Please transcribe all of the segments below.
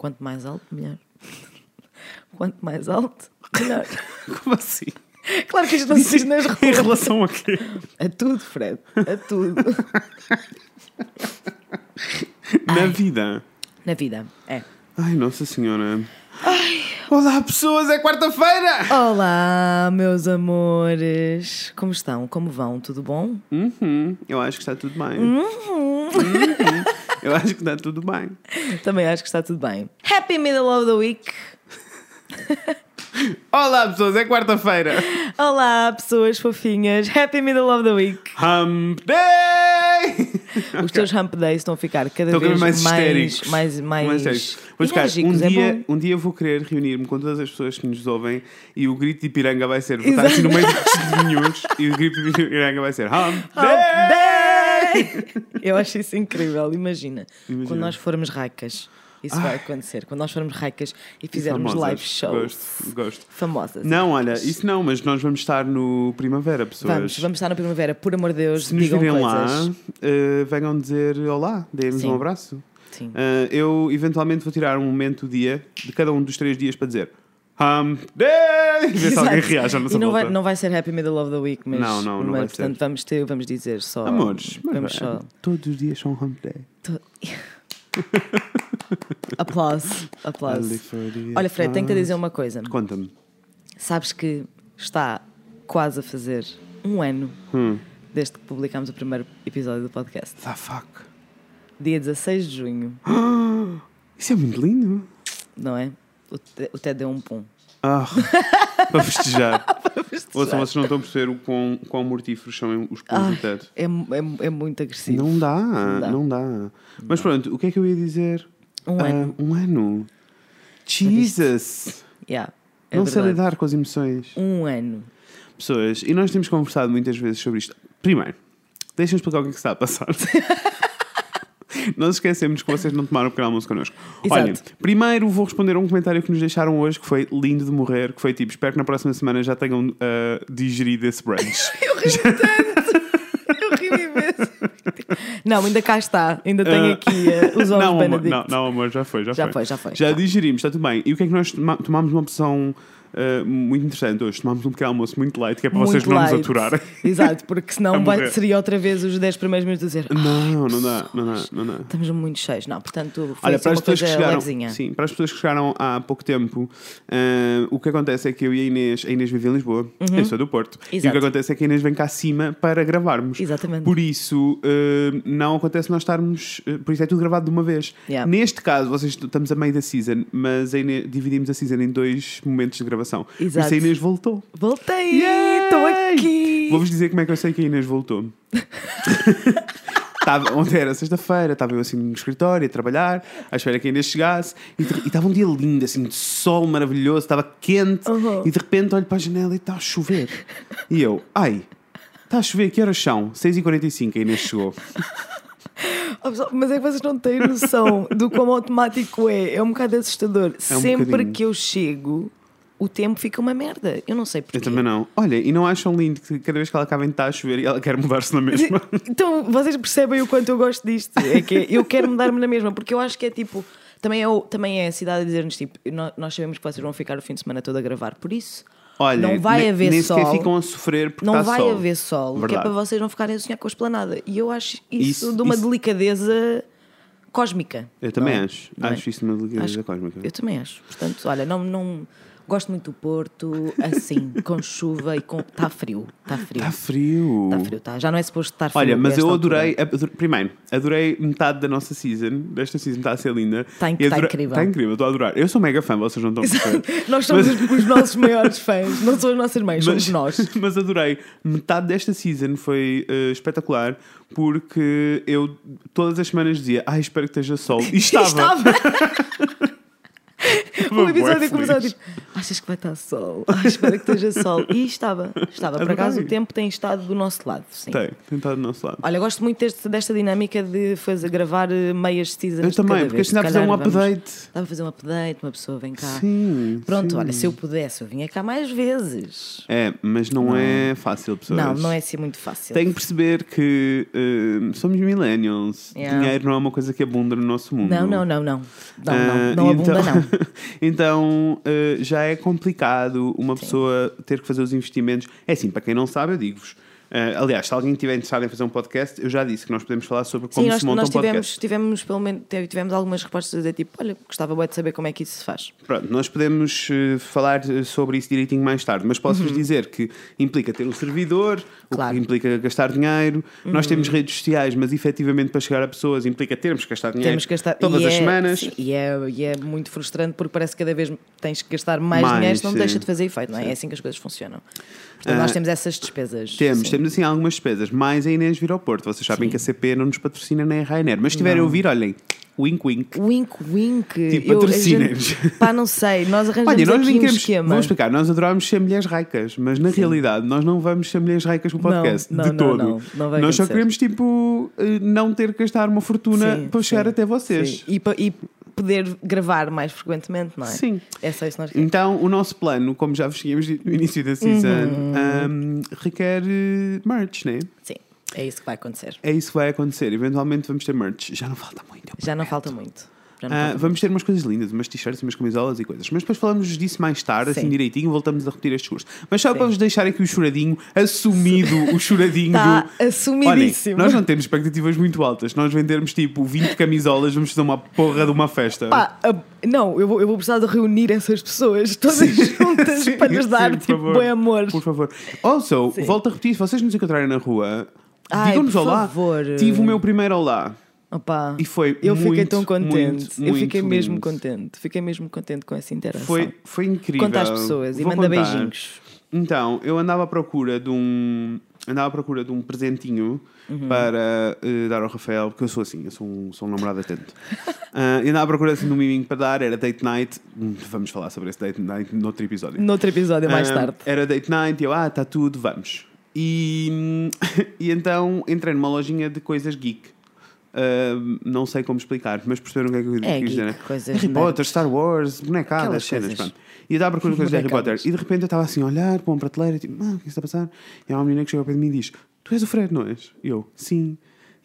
Quanto mais alto, melhor. Quanto mais alto, melhor. Como assim? Claro que isto não se diz nas Em ruas. relação a quê? A tudo, Fred. A tudo. Na vida. Na vida. É. Ai, Nossa Senhora. Olá, pessoas, é quarta-feira! Olá, meus amores. Como estão? Como vão? Tudo bom? Uhum, eu acho que está tudo bem. Uhum. Eu acho que está tudo bem. Também acho que está tudo bem. Happy middle of the week. Olá, pessoas, é quarta-feira. Olá, pessoas fofinhas. Happy middle of the week. Hump Day! Os teus hump days estão a ficar cada vez mais mais, mais, mais, Mais. Vou buscar, um. É dia, bom. um dia vou querer reunir-me com todas as pessoas que nos ouvem e o grito de Ipiranga vai ser. Vou estar assim no meio dos nenhums e o grito de Ipiranga vai ser Hump Hump Day! day! Eu acho isso incrível. Imagina, Imagina. quando nós formos raicas, isso vai acontecer. Quando nós formos raicas e fizermos Famosas. live shows Gosto, gosto. famosas. Não, olha, isso não, mas nós vamos estar no Primavera, pessoas. Vamos, vamos estar na primavera, por amor de Deus, Se nos virem lá, eh, venham dizer olá, deem-nos um abraço. Sim. Eh, eu eventualmente vou tirar um momento do dia, de cada um dos três dias, para dizer Day! E ver se alguém reage à nossa E não volta. vai, não vai ser Happy Middle of the Week, mas, Não, não, não mas, vai portanto, ser. vamos ter, vamos dizer só. Amores, mas vamos vai, só. todos os dias são Hump Day. to- Aplausos, Olha, Fred, tenho que te dizer uma coisa. Conta-me. Sabes que está quase a fazer um ano Hum. desde que publicámos o primeiro episódio do podcast. The fuck? Dia 16 de junho, Isso é muito lindo. não é? O Te- o Ted deu um pum. Ah, para festejar. Ouçam, vocês não estão a perceber o quão, quão mortíferos são os Ai, do teto. é, é, é muito agressivo. Não dá, dá. não dá. Mas pronto, o que é que eu ia dizer? Um Ah, ano. Um ano. Jesus! Yeah, é não sei verdade. lidar com as emoções. Um ano. Pessoas, e nós temos conversado muitas vezes sobre isto. Primeiro, deixem-me explicar o que é que está a passar. Nós esquecemos que vocês não tomaram o pequeno almoço connosco. Exato. Olha, primeiro vou responder a um comentário que nos deixaram hoje que foi lindo de morrer, que foi tipo, espero que na próxima semana já tenham ah, digerido esse brunch. Eu ri tanto. Eu ri imenso. Não, ainda cá está. Ainda tenho Ah, aqui eh, os ovos não, amor, não, não, amor, já foi, já, Já foi, já foi. Já digerimos, está tudo bem. E o que é que nós tomámos uma opção ah, muito interessante hoje? Tomámos um pequeno almoço muito light, que é para vocês Muito não nos light. aturarem. Exato, porque senão vai- seria outra vez os 10 primeiros minutos a dizer "Ah, Não, não dá, não dá, não dá. estamos muito cheios. Não, portanto, foi Olha, assim para as pessoas coisa que chegaram, levezinha. sim, para as pessoas que chegaram há pouco tempo, ah, o que acontece é que eu e a Inês, a Inês vive em Lisboa, eu sou do Porto, e o Exato. que acontece é que a Inês vem cá acima para gravarmos. Exatamente. Por isso, ah, não acontece nós estarmos, por isso é tudo gravado de uma vez. Yeah. Neste caso, vocês estamos a meio da season, mas a Inês, dividimos a season em dois momentos de gravação. Por Exato. isso a Inês voltou. Voltei! Estou aqui! Vou-vos dizer como é que eu sei que a Inês voltou. Estava, ontem era sexta-feira, estava eu assim no escritório a trabalhar, à espera que a Inês chegasse, e estava um dia lindo, assim, de sol maravilhoso, estava quente, Uhum. e de repente olho para a janela e está a chover. E eu, ai, está a chover, que horas são? 6h45, a Inês chegou. Oh, pessoal, Mas é que vocês não têm noção do quão automático é. É um bocado assustador. Sempre bocadinho. que eu chego, o tempo fica uma merda. Eu não sei porquê. Eu também não. Olha, e não acham lindo que cada vez que ela acaba de estar a chover e ela quer mudar-se na mesma? Então, vocês percebem o quanto eu gosto disto. É que eu quero mudar-me na mesma, porque eu acho que é tipo. Também é, o- também é a cidade a dizer-nos tipo: "Nó- Nós sabemos que vocês vão ficar o fim de semana todo a gravar, por isso Olha, Não vai ne- haver nem sol. ficam a sofrer porque não vai sol. haver sol, que é Verdade. para vocês não ficarem a sonhar com a esplanada. E eu acho isso, Isso- de uma isso- delicadeza cósmica. Eu também é? acho. Não é? Acho isso uma delicadeza Acho- cósmica. Eu também acho. Portanto, olha, não, não gosto muito do Porto, assim, com chuva e com. Está frio. Está frio. Está frio. Está frio, tá. Já não é suposto estar frio. Olha, mas eu adorei, Primeiro, adorei metade da nossa season. Desta season está a ser linda. Tá inc- tá adorei- incrível. Está incrível, estou a adorar. Eu sou mega fã, vocês não estão a perceber. Nós somos Mas- os, os nossos maiores fãs, não são as nossas mães, somos nós. mas adorei. Metade desta season foi eh, espetacular porque eu todas as semanas dizia, ai, espero que esteja sol. E estava. Estava. O episódio feliz. tipo, Achas que vai estar sol? Ai, espero que esteja sol. E estava, estava. Por acaso o tempo tem estado do nosso lado, sim. Tem, tem estado do nosso lado. Olha, eu gosto muito deste- desta dinâmica de fazer, gravar eh, meias seasons Eu também, porque vez. assim dá Se para fazer um update. Dá para fazer um update, uma pessoa vem cá. Sim. Pronto, sim. olha, se eu pudesse, eu vinha cá mais vezes. É, mas não, é fácil, pessoas. Não, não é assim muito fácil. Tem que perceber que eh, somos millennials. Yeah. Dinheiro não é uma coisa que abunda no nosso mundo. Não, não, não, não. Não, Ah, não, não então- abunda, não. então eh, já é complicado uma pessoa ter que fazer os investimentos. É assim, para quem não sabe, eu digo-vos. Eh, aliás, se alguém estiver interessado em fazer um podcast, eu já disse que nós podemos falar sobre como Sim, nós, se monta nós um podcast. tivemos, tivemos, pelo menos, tivemos algumas respostas a dizer tipo, olha, gostava bem de saber como é que isso se faz. Pronto, nós podemos eh, falar eh, sobre isso direitinho mais tarde, mas posso-vos dizer que implica ter um servidor, o Uhum. Claro. Uhum. que implica gastar dinheiro. Nós temos redes sociais, mas efetivamente para chegar a pessoas implica termos que gastar dinheiro Temos que gastar todas e as é- semanas. sim, e, é, e é muito frustrante porque parece que cada vez tens que gastar mais, Mais, dinheiro, senão sim. deixa de fazer efeito, não é? É assim que as coisas funcionam. Portanto, nós Ah, temos essas despesas. Temos, sim. temos assim algumas despesas, mais a Inês vir ao Porto. Vocês sabem Sim. que a CP não nos patrocina nem a Rainer, mas se estiverem a ouvir, olhem, wink wink. Wink, wink. Tipo, gente- Pá, não sei, nós arranjamos Olha, nós aqui um esquema. Vamos explicar, nós adoramos ser mulheres ricas, mas na realidade nós não vamos ser mulheres ricas no podcast. não, de não, todo. não, não vai nós só acontecer. queremos, tipo, eh, não ter que gastar uma fortuna Sim, para chegar sim, até vocês. sim. E, e poder gravar mais frequentemente, não é? Sim. É só isso que nós queremos. Então, o nosso plano, como já vos tínhamos dito no início da season, Uhum. ahm, requer eh, merch, né? Sim, é isso que vai acontecer. É isso que vai acontecer. Eventualmente vamos ter merch. Já não falta muito. Já não falta muito. Ah, vamos ter umas coisas lindas, umas t-shirts, umas camisolas e coisas. Mas depois falamos disso mais tarde, assim Sim. direitinho, voltamos a repetir este curso. Mas só Sim. para vos deixar aqui o choradinho, assumido o choradinho Está do. assumidíssimo. Olhem, nós não temos expectativas muito altas. Nós vendermos tipo 20 camisolas, vamos fazer uma porra de uma festa. Pá, a- não, eu vou, eu vou precisar de reunir essas pessoas todas juntas Sim, para lhes dar tipo bom amor. Por favor. Also, volto a repetir: se vocês nos encontrarem na rua, digam-nos olá. favor. Tive o meu primeiro olá. Opa, E foi eu fiquei muito, tão contente. muito, eu muito fiquei mesmo lindo. contente. Fiquei mesmo contente com essa interação. Foi, foi incrível. Conta às pessoas e Vou manda contar. beijinhos. Então, eu andava à procura de um. Andava à procura de um presentinho Uhum. para eh, dar ao Rafael, porque eu sou assim, eu sou um, sou um namorado atento. E andava à procura assim, de um miminho para dar, era date night. Hum, Vamos falar sobre esse date night noutro episódio. Noutro episódio mais Ah, tarde. Era date night e eu, ah, está tudo, vamos. E, e então entrei numa lojinha de coisas geek. Ah, não sei como explicar, mas perceberam o que é que eu É, quis dizer, né? coisas Harry. Potter, Star Wars, bonecadas, cenas, pronto. E eu estava a procurar coisas de Harry Potter. E de repente eu estava assim a olhar para uma prateleira, tipo, ah, o que é que está a passar? E há uma menina que chega ao pé de mim e diz: Tu és o Fred, não és? E eu, sim.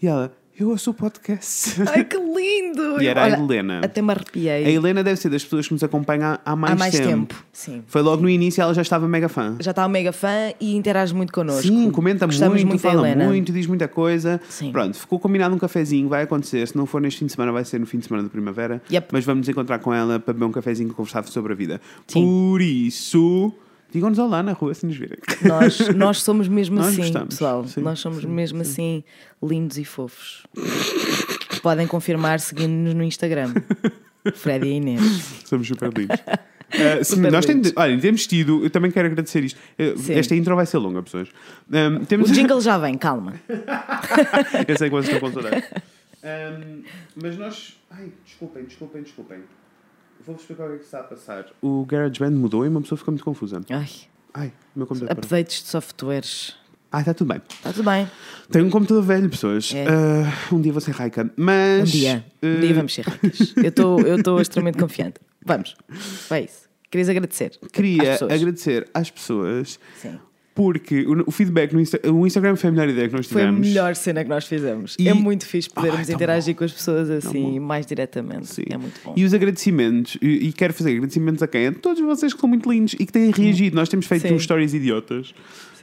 E ela, eu ouço o podcast. Ai, que lindo! E era a Olha, Helena. Até me arrepiei. A Helena deve ser das pessoas que nos acompanha há mais, Há mais tempo. tempo. Sim. Foi logo no início ela já estava mega fã. Já está um mega fã e interage muito connosco. Sim, comenta Gostamos muito, da fala Helena. muito, diz muita coisa. Sim. Pronto, ficou combinado um cafezinho, vai acontecer. Se não for neste fim de semana, vai ser no fim de semana da primavera. Yep. Mas vamos nos encontrar com ela para beber um cafezinho e conversar sobre a vida. Sim. Por isso, digam-nos olá na rua se nos virem. Nós, nós somos mesmo Nós assim, gostamos. pessoal. Sim, nós somos mesmo assim lindos e fofos. Podem confirmar seguindo-nos no Instagram. Fred e Inês. Somos super lindos. Uh, sim, nós temos, olha, temos tido, eu também quero agradecer isto. Uh, Sim. esta intro vai ser longa, pessoas. Um, O temos, jingle já vem, calma. eu sei que vocês estão com saudade. Um, mas nós. Ai, desculpem, desculpem, desculpem. Vou-vos explicar o que é que está a passar. O GarageBand mudou e uma pessoa ficou muito confusa. Ai, Ai, o meu computador. parou. updates de softwares. Ah, está tudo bem. Está tudo bem. Tenho um computador velho, pessoas. É. Uh, um dia vou ser raica. Mas. Um dia. Um dia vamos ser ricas. Eu estou eu estou extremamente confiante. Vamos. Vai isso. Querias agradecer. às Queria pessoas. agradecer às pessoas Sim. Porque o, o feedback no Insta, o Instagram foi a melhor ideia que nós Foi a tivemos. melhor cena que nós fizemos. E- É muito fixe podermos interagir com as pessoas assim, bom. mais diretamente. Sim. É muito bom. E os agradecimentos, e, e quero fazer agradecimentos a quem? A todos vocês que são muito lindos e que têm reagido. Nós temos feito Sim. uns stories idiotas,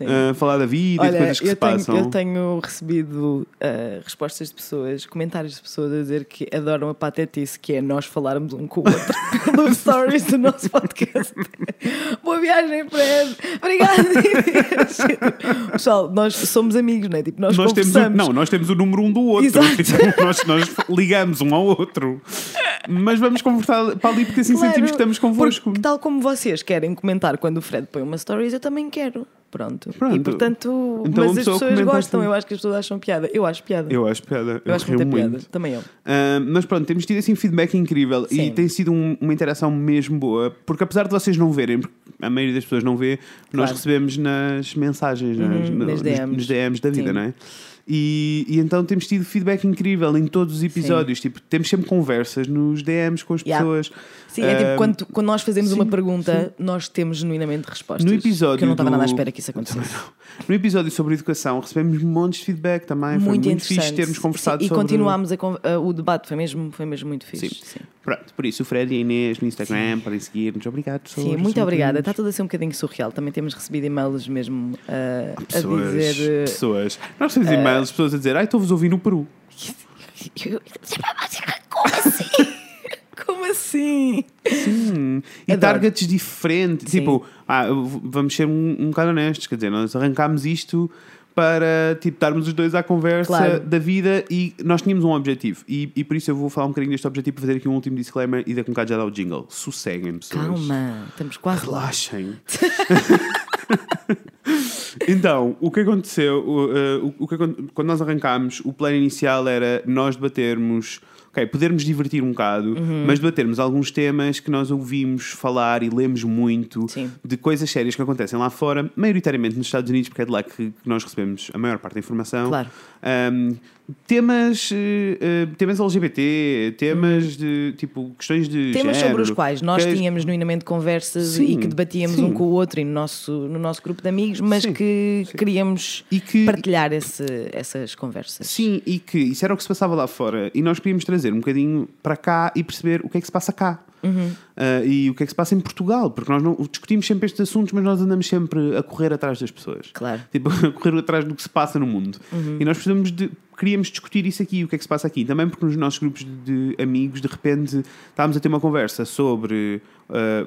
A falar da vida e de Olha, coisas que se tenho, passam. eu tenho recebido uh, respostas de pessoas, comentários de pessoas a dizer que adoram a patetice, que é nós falarmos um com o outro pelos stories do nosso podcast. Boa viagem, Fred! Obrigada. Pessoal, nós somos amigos, não é? Tipo, nós, Nós temos o, não, nós temos o número um do outro. Tipo, nós, nós ligamos um ao outro. Mas vamos conversar para ali porque assim Claro, sentimos que estamos convosco. Porque, tal como vocês querem comentar quando o Fred põe uma stories, eu também quero. Pronto. Pronto. E portanto, Então, mas as pessoa pessoas gostam, assim. eu acho que as pessoas acham piada. Eu acho piada. Eu acho piada. Eu, Eu acho muita muito. piada. Também eu. Ah, mas pronto, temos tido assim feedback incrível e Sim. tem sido um- uma interação mesmo boa, porque apesar de vocês não verem, porque a maioria das pessoas não vê, nós Claro. recebemos nas mensagens, nas, Uhum, no- nas nos- DMs. nos DMs da vida, Sim. não é? E, e então temos tido feedback incrível em todos os episódios. Tipo, temos sempre conversas nos DMs com as Yeah. pessoas. Sim, é tipo Ah, quando, quando nós fazemos sim, uma pergunta, nós temos genuinamente respostas. No episódio Que eu não estava nada à do- espera que isso acontecesse. No episódio sobre educação recebemos montes de feedback também. Foi Muito muito interessante. fixe termos conversado Sim, e sobre... continuámos a con- a- o debate, foi mesmo, foi mesmo muito fixe. Sim. Sim, Pronto, por isso o Fred e a Inês no Instagram podem seguir-nos. Obrigado, pessoas. Sim, muito São obrigada. Está tudo a ser um bocadinho surreal. Também temos recebido e-mails mesmo uh, a Pessoas, dizer. uh, pessoas. Nós temos e-mails, pessoas a dizer, ai, estou-vos a ouvir no Peru. Como assim? Como assim? Hum, e Adoro. targets diferentes. Sim. Tipo, ah, vamos ser um, um bocado honestos, quer dizer, nós arrancámos isto para tipo, estarmos os dois à conversa Claro. da vida e nós tínhamos um objetivo. E, e por isso eu vou falar um bocadinho deste objetivo para fazer aqui um último disclaimer e daqui um bocado já dar o jingle. Sosseguem, pessoas. Calma, estamos quase. Relaxem. então, o que aconteceu? O, eh, o- o que quando nós arrancámos, o plano inicial era nós debatermos, ok, podermos divertir um bocado, Uhum. mas debatermos alguns temas que nós ouvimos falar e lemos muito Sim. de coisas sérias que acontecem lá fora, maioritariamente nos Estados Unidos, porque é de lá que, que nós recebemos a maior parte da informação. Claro. Um, temas, eh, temas LGBT, temas de tipo questões de Uhum. Temas género, sobre os quais nós que- tínhamos genuinamente conversas Sim, e que debatíamos sim. um com o outro e no nosso, no nosso grupo de amigos, mas Sim, que queríamos E que- partilhar esse- essas conversas. Sim, e que isso era o que se passava lá fora. E nós queríamos trazer um bocadinho para cá e perceber o que é que se passa cá. Uhum. Ah, e o que é que se passa em Portugal. Porque nós não discutimos sempre estes assuntos, mas nós andamos sempre a correr atrás das pessoas. Claro. Tipo, a correr atrás do que se passa no mundo. E nós precisamos de. Queríamos discutir isso aqui, o que é que se passa aqui. Também porque nos nossos grupos de amigos, de repente, estávamos a ter uma conversa sobre.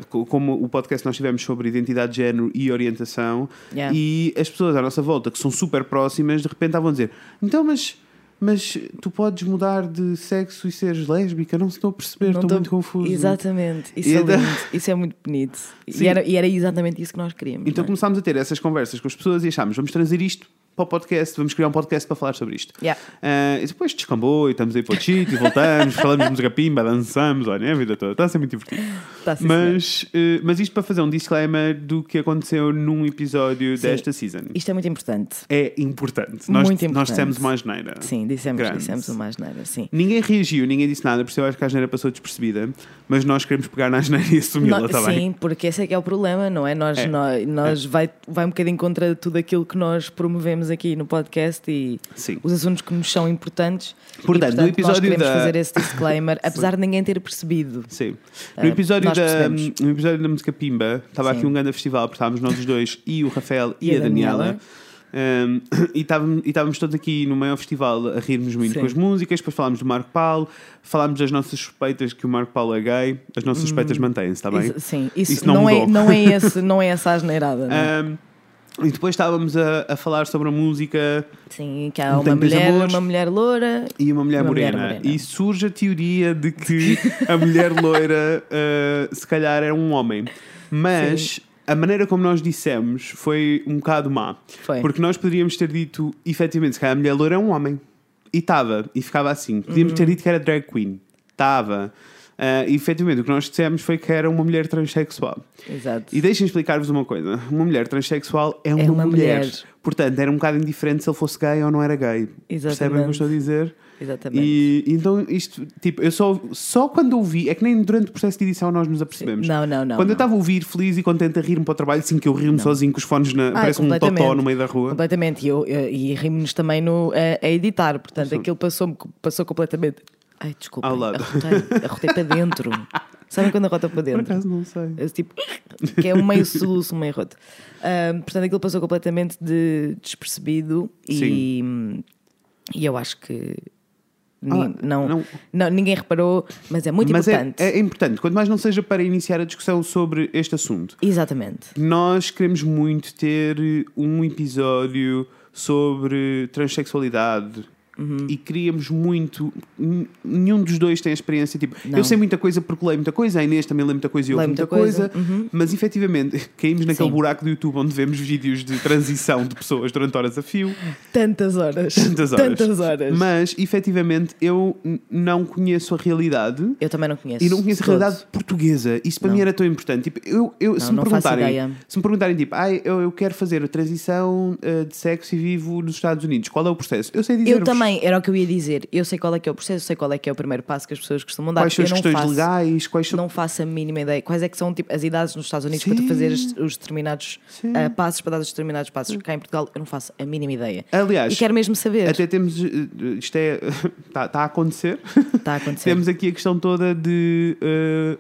co- como o podcast que nós tivemos sobre identidade de género e orientação, Yeah. e as pessoas à nossa volta, que são super próximas, de repente estavam a dizer: então, mas. Mas tu podes mudar de sexo e seres lésbica? Não estou a perceber, Não estou tô- muito confuso. Exatamente, isso é então- lindo, isso é muito bonito. E era, e era exatamente isso que nós queríamos. Então é? começámos a ter essas conversas com as pessoas e achámos, vamos trazer isto para o podcast, vamos criar um podcast para falar sobre isto. Yeah. Ah, e depois descambou e estamos aí para o cheat e voltamos, falamos de música pimba, dançamos, olha, a vida toda, está a ser muito divertido. Tá, mas, eh, mas isto para fazer um disclaimer do que aconteceu num episódio Sim. desta season. Isto é muito importante. É importante. Nós, Muito nós importante. dissemos uma asneira. Sim, dissemos, Grande. dissemos uma asneira, sim. Ninguém reagiu, ninguém disse nada, por isso eu acho que a asneira passou despercebida, mas nós queremos pegar na asneira e assumi-la, No- está sim, porque esse é que é o problema, não é? Nós, É. nós, nós vai, vai um bocadinho contra tudo aquilo que nós promovemos aqui no podcast e Sim. os assuntos que nos são importantes. Portanto, e, no nós episódio queremos da- fazer esse disclaimer, apesar de ninguém ter percebido. Sim. Ah, No episódio, nós da, no episódio da música Pimba, estava Sim. aqui um grande festival, porque estávamos nós os dois e o Rafael e, a Daniela. Um, e estávamos, e estávamos todos aqui no maior festival a rirmos muito Sim. com as músicas, depois falámos do Marco Paulo, falámos das nossas suspeitas que o Marco Paulo é gay, as nossas suspeitas mantêm-se, está bem? Isso- sim, isso, Isso não não, é, não, é esse, não é essa asneirada. não é? Um, e depois estávamos a, a falar sobre a música Sim, que há uma mulher, amores. uma mulher loura. e uma mulher Uma mulher morena. morena. E surge a teoria de que a mulher loira uh, se calhar era um homem. Mas a maneira como nós dissemos foi um bocado má. Foi. Porque nós poderíamos ter dito, efetivamente, se calhar a mulher loira é um homem. E estava, e ficava assim. Podíamos Uhum. ter dito que era drag queen. Estava. Uh, e efetivamente o que nós dissemos foi que era uma mulher transexual. Exato. E deixem explicar-vos uma coisa: uma mulher transexual é uma, É uma mulher. mulher. Portanto, era um bocado indiferente se ele fosse gay ou não era gay. Percebem o que eu estou a dizer? Exatamente. E então isto, tipo, eu só, só quando ouvi, é que nem durante o processo de edição nós nos apercebemos. Não, não, não. quando eu não. estava a ouvir feliz e contente a rir-me para o trabalho, sim que eu rio-me sozinho com os fones na. parece um totó no meio da rua. Completamente. E, eu, eu- e rimos-nos também no, a, a editar. Portanto, aquilo passou, passou completamente. Ai, desculpa. Ao lado. Arrotei, arrotei para dentro. Sabem quando arrota para Por dentro? acaso não sei. Esse tipo, que é um meio soluço, um meio roto. Ahm, portanto, aquilo passou completamente de despercebido e, e eu acho que Ah, não, não. não- ninguém reparou, mas é muito Mas importante. É, é importante, quanto mais não seja para iniciar a discussão sobre este assunto. Exatamente. Nós queremos muito ter um episódio sobre transexualidade, e queríamos muito. Nenhum dos dois tem a experiência. Tipo, Não. eu sei muita coisa porque leio muita coisa, a Inês também lê muita coisa e ouve Lê muita, muita coisa, coisa. uhum. Mas efetivamente caímos naquele Sim. buraco do YouTube onde vemos vídeos de transição de pessoas durante horas a fio. Tantas horas. Tantas horas. Tantas horas. Mas efetivamente eu não conheço a realidade. Eu também não conheço. E não conheço a de todo. realidade portuguesa. Isso para Não. mim era tão importante. Tipo, eu, eu, se, Não, me não faço perguntarem, se me perguntarem, tipo, ai, eu, eu quero fazer a transição uh, de sexo e vivo nos Estados Unidos, qual é o processo? Eu sei dizer Eu também, era o que eu ia dizer. Eu sei qual é que é o processo, eu sei qual é que é o primeiro passo que as pessoas costumam dar. Quais são as questões faço, legais? Quais são... Não faço a mínima ideia. Quais é que são tipo, as idades nos Estados Unidos para tu Sim. fazer os, os determinados Sim. ah, passos, para dar os determinados passos. Cá em Portugal eu não faço a mínima ideia. Aliás, E quero mesmo saber. até temos. uh, Isto é. Está a acontecer. Está a acontecer. temos aqui a questão toda de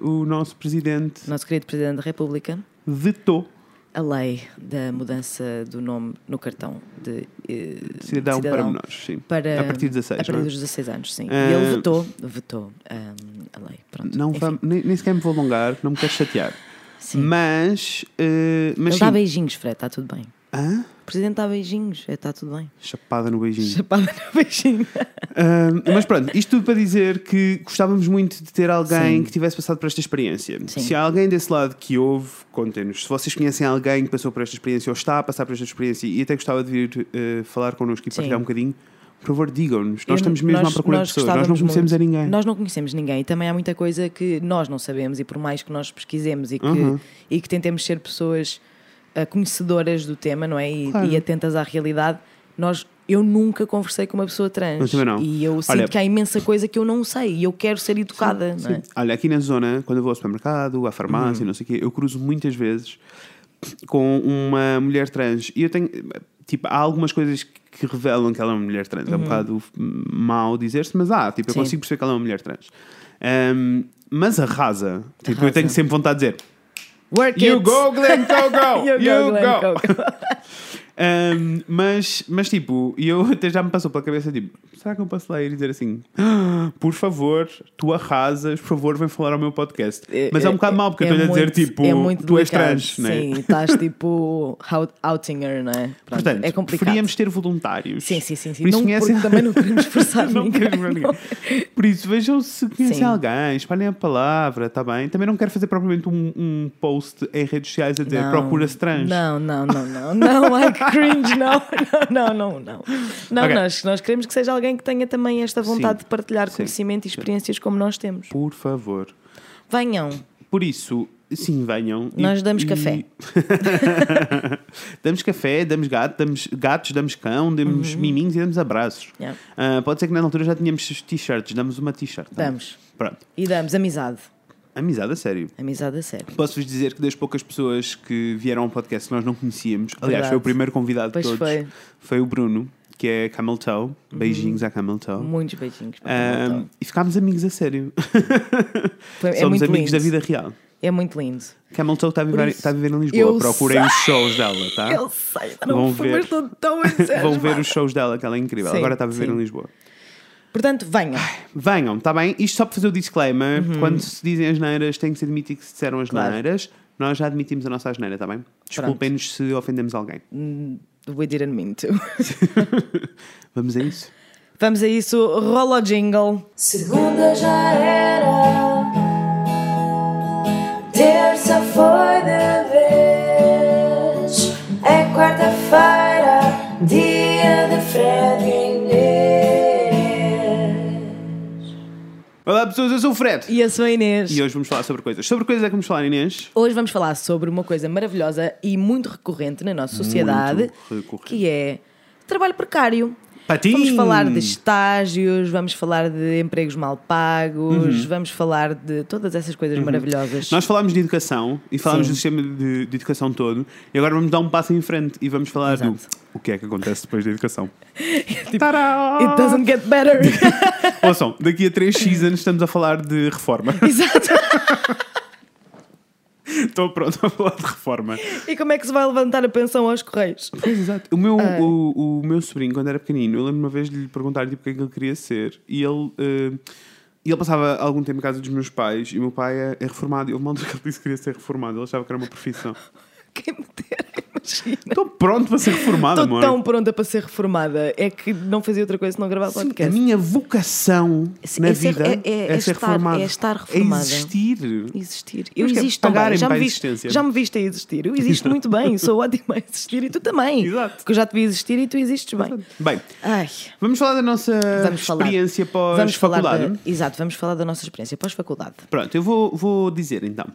uh, o nosso presidente Nosso querido Presidente da República, vetou a lei da mudança do nome no cartão de eh, cidadão, para menores. Sim. para- a partir de 16. a partir é? dos 16 anos, sim. Ah, E ele vetou, vetou ahm, a lei. Pronto. Não nem, nem sequer me vou alongar, não me quero chatear. sim. Mas. uh, mas Ele dá sim. beijinhos, Fred, está tudo bem. Hã? Presidente dá beijinhos, está tudo bem. Chapada no beijinho. Chapada no beijinho. Mas pronto, isto tudo para dizer que gostávamos muito de ter alguém Sim. que tivesse passado por esta experiência. Sim. Se há alguém desse lado que ouve, contem-nos. Se vocês conhecem alguém que passou por esta experiência ou está a passar por esta experiência e até gostava de vir eh, falar connosco e Sim. partilhar um bocadinho, por favor, digam-nos. Nós estamos mesmo nós- à procura de pessoas. Nós não conhecemos muito. a ninguém. Nós não conhecemos ninguém e também há muita coisa que nós não sabemos e por mais que nós pesquisemos e que, Uhum. e que tentemos ser pessoas conhecedoras do tema, não é? E, Claro. e atentas à realidade, nós, eu nunca conversei com uma pessoa trans. Eu não. E eu sinto Olha- que há imensa coisa que eu não sei e eu quero ser educada, não é? Sim. Olha, aqui na zona, quando eu vou ao supermercado, à farmácia, Uhum. não sei o quê, eu cruzo muitas vezes com uma mulher trans e eu tenho. Tipo, há algumas coisas que revelam que ela é uma mulher trans. É um bocado mau dizer-se, mas há. Tipo, eu Uhum. Sim. consigo perceber que ela é uma mulher trans. Ahm, mas arrasa. Tipo, eu tenho sempre vontade de dizer: Work You it! go, Glenn, go, go! You you go, Glenn, go! go, go. Um, mas, mas tipo, e eu até já me passou pela cabeça, tipo, será que eu posso lá ir e dizer assim, "Ah, por favor, tu arrasas, por favor, vem falar ao meu podcast. Mas é um bocado mau, porque eu estou-lhe a dizer, tipo, é tu és trans, não é? Sim, estás tipo out- outing her, não é? Pronto, Portanto, é complicado. preferíamos ter voluntários. Sim, sim, sim. sim. Por isso Não, conhecem- porque também não queremos forçar Não ninguém. queremos ninguém. Por isso, vejam se conhecem alguém, espalhem a palavra, está bem? Também não quero fazer propriamente um, um post em redes sociais a dizer procura-se trans. Não, não, não, não, não, ai que cringe, não, não, não, não. Não, Ok. nós, nós queremos que seja alguém que tenha também esta vontade Sim. de partilhar Sim. conhecimento e experiências como nós temos. Por favor. Venham, Por isso, sim, venham. Nós damos e- café. damos café, damos gato, damos gatos, damos cão, damos miminhos e damos abraços. Uhum. Yeah. Ah, pode ser que na altura já tínhamos t-shirts, damos uma t-shirt. tá? damos. Pronto. E damos amizade. Amizade a sério. Amizade a sério. Posso-vos dizer que das poucas pessoas que vieram ao podcast que nós não conhecíamos, aliás, Verdade. foi o primeiro convidado de Pois todos, foi. Uhum. foi o Bruno, que é Camel Toe. Beijinhos à Camel Toe. Muitos beijinhos. para Natal. e ficámos amigos a sério. Foi- é Somos amigos lindo. da vida real. É muito lindo. Camel Toe está a viver, isso, está a viver em Lisboa. Procurem os shows dela, tá? Eu sei, não Vão ver. tão entusiasmada. Vão ver os shows dela, que ela é incrível. Sim, Agora está a viver sim. em Lisboa. Portanto, venham. Venham, está bem? Isto só para fazer o disclaimer. Quando se dizem as neiras, tem que se admitir que se disseram as Uhum. Claro. neiras. Nós já admitimos a nossa asneira, está bem? Desculpem-nos se ofendemos alguém. We didn't mean to. Vamos a isso? Vamos a isso. Rola o jingle. Segunda já era, terça foi Olá pessoas, eu sou o Fred. E eu sou a Inês. E hoje vamos falar sobre coisas. Sobre coisas é que vamos falar, Inês? Hoje vamos falar sobre uma coisa maravilhosa e muito recorrente na nossa sociedade, Muito recorrente. que é trabalho precário. Patim! Vamos falar de estágios, vamos falar de empregos mal pagos, Uhum. vamos falar de todas essas coisas maravilhosas. Nós falámos de educação e falámos Sim. do sistema de, de educação todo e agora vamos dar um passo em frente e vamos falar do Exato. o que é que acontece depois da educação. Tipo, Tadá! It doesn't get better. Ouçam, daqui a 3 seasons estamos a falar de reforma. Exato. Estou pronto a falar de reforma. E como é que se vai levantar a pensão aos correios? Pois, exato. O meu, Ah. o, o meu sobrinho, quando era pequenino, eu lembro uma vez de lhe perguntar tipo, o que é que ele queria ser. E ele, eh, e ele passava algum tempo em casa dos meus pais. E o meu pai é, é reformado. E houve uma altura que ele disse que queria ser reformado. Ele achava que era uma profissão. Quem me dera Imagina. Estou pronto para ser reformado, Estou amor. tão pronta para ser reformada. É que não fazia outra coisa senão gravar Sim, a minha vocação Sim, na é ser- vida é- é- é ser estar- reformado. é estar reformada. É existir. Existir. Eu Mas que é existo também. pagarem Já para me, a viste, existência. já me viste a existir. Eu existo muito bem. Sou ótima a existir e tu também. Exato. Porque eu já te vi existir e tu existes bem. Bem, Ai. vamos falar da nossa Vamos falar. experiência Vamos falar pós-faculdade. da, Exato, vamos falar da nossa experiência pós-faculdade. Pronto, eu vou, vou dizer então.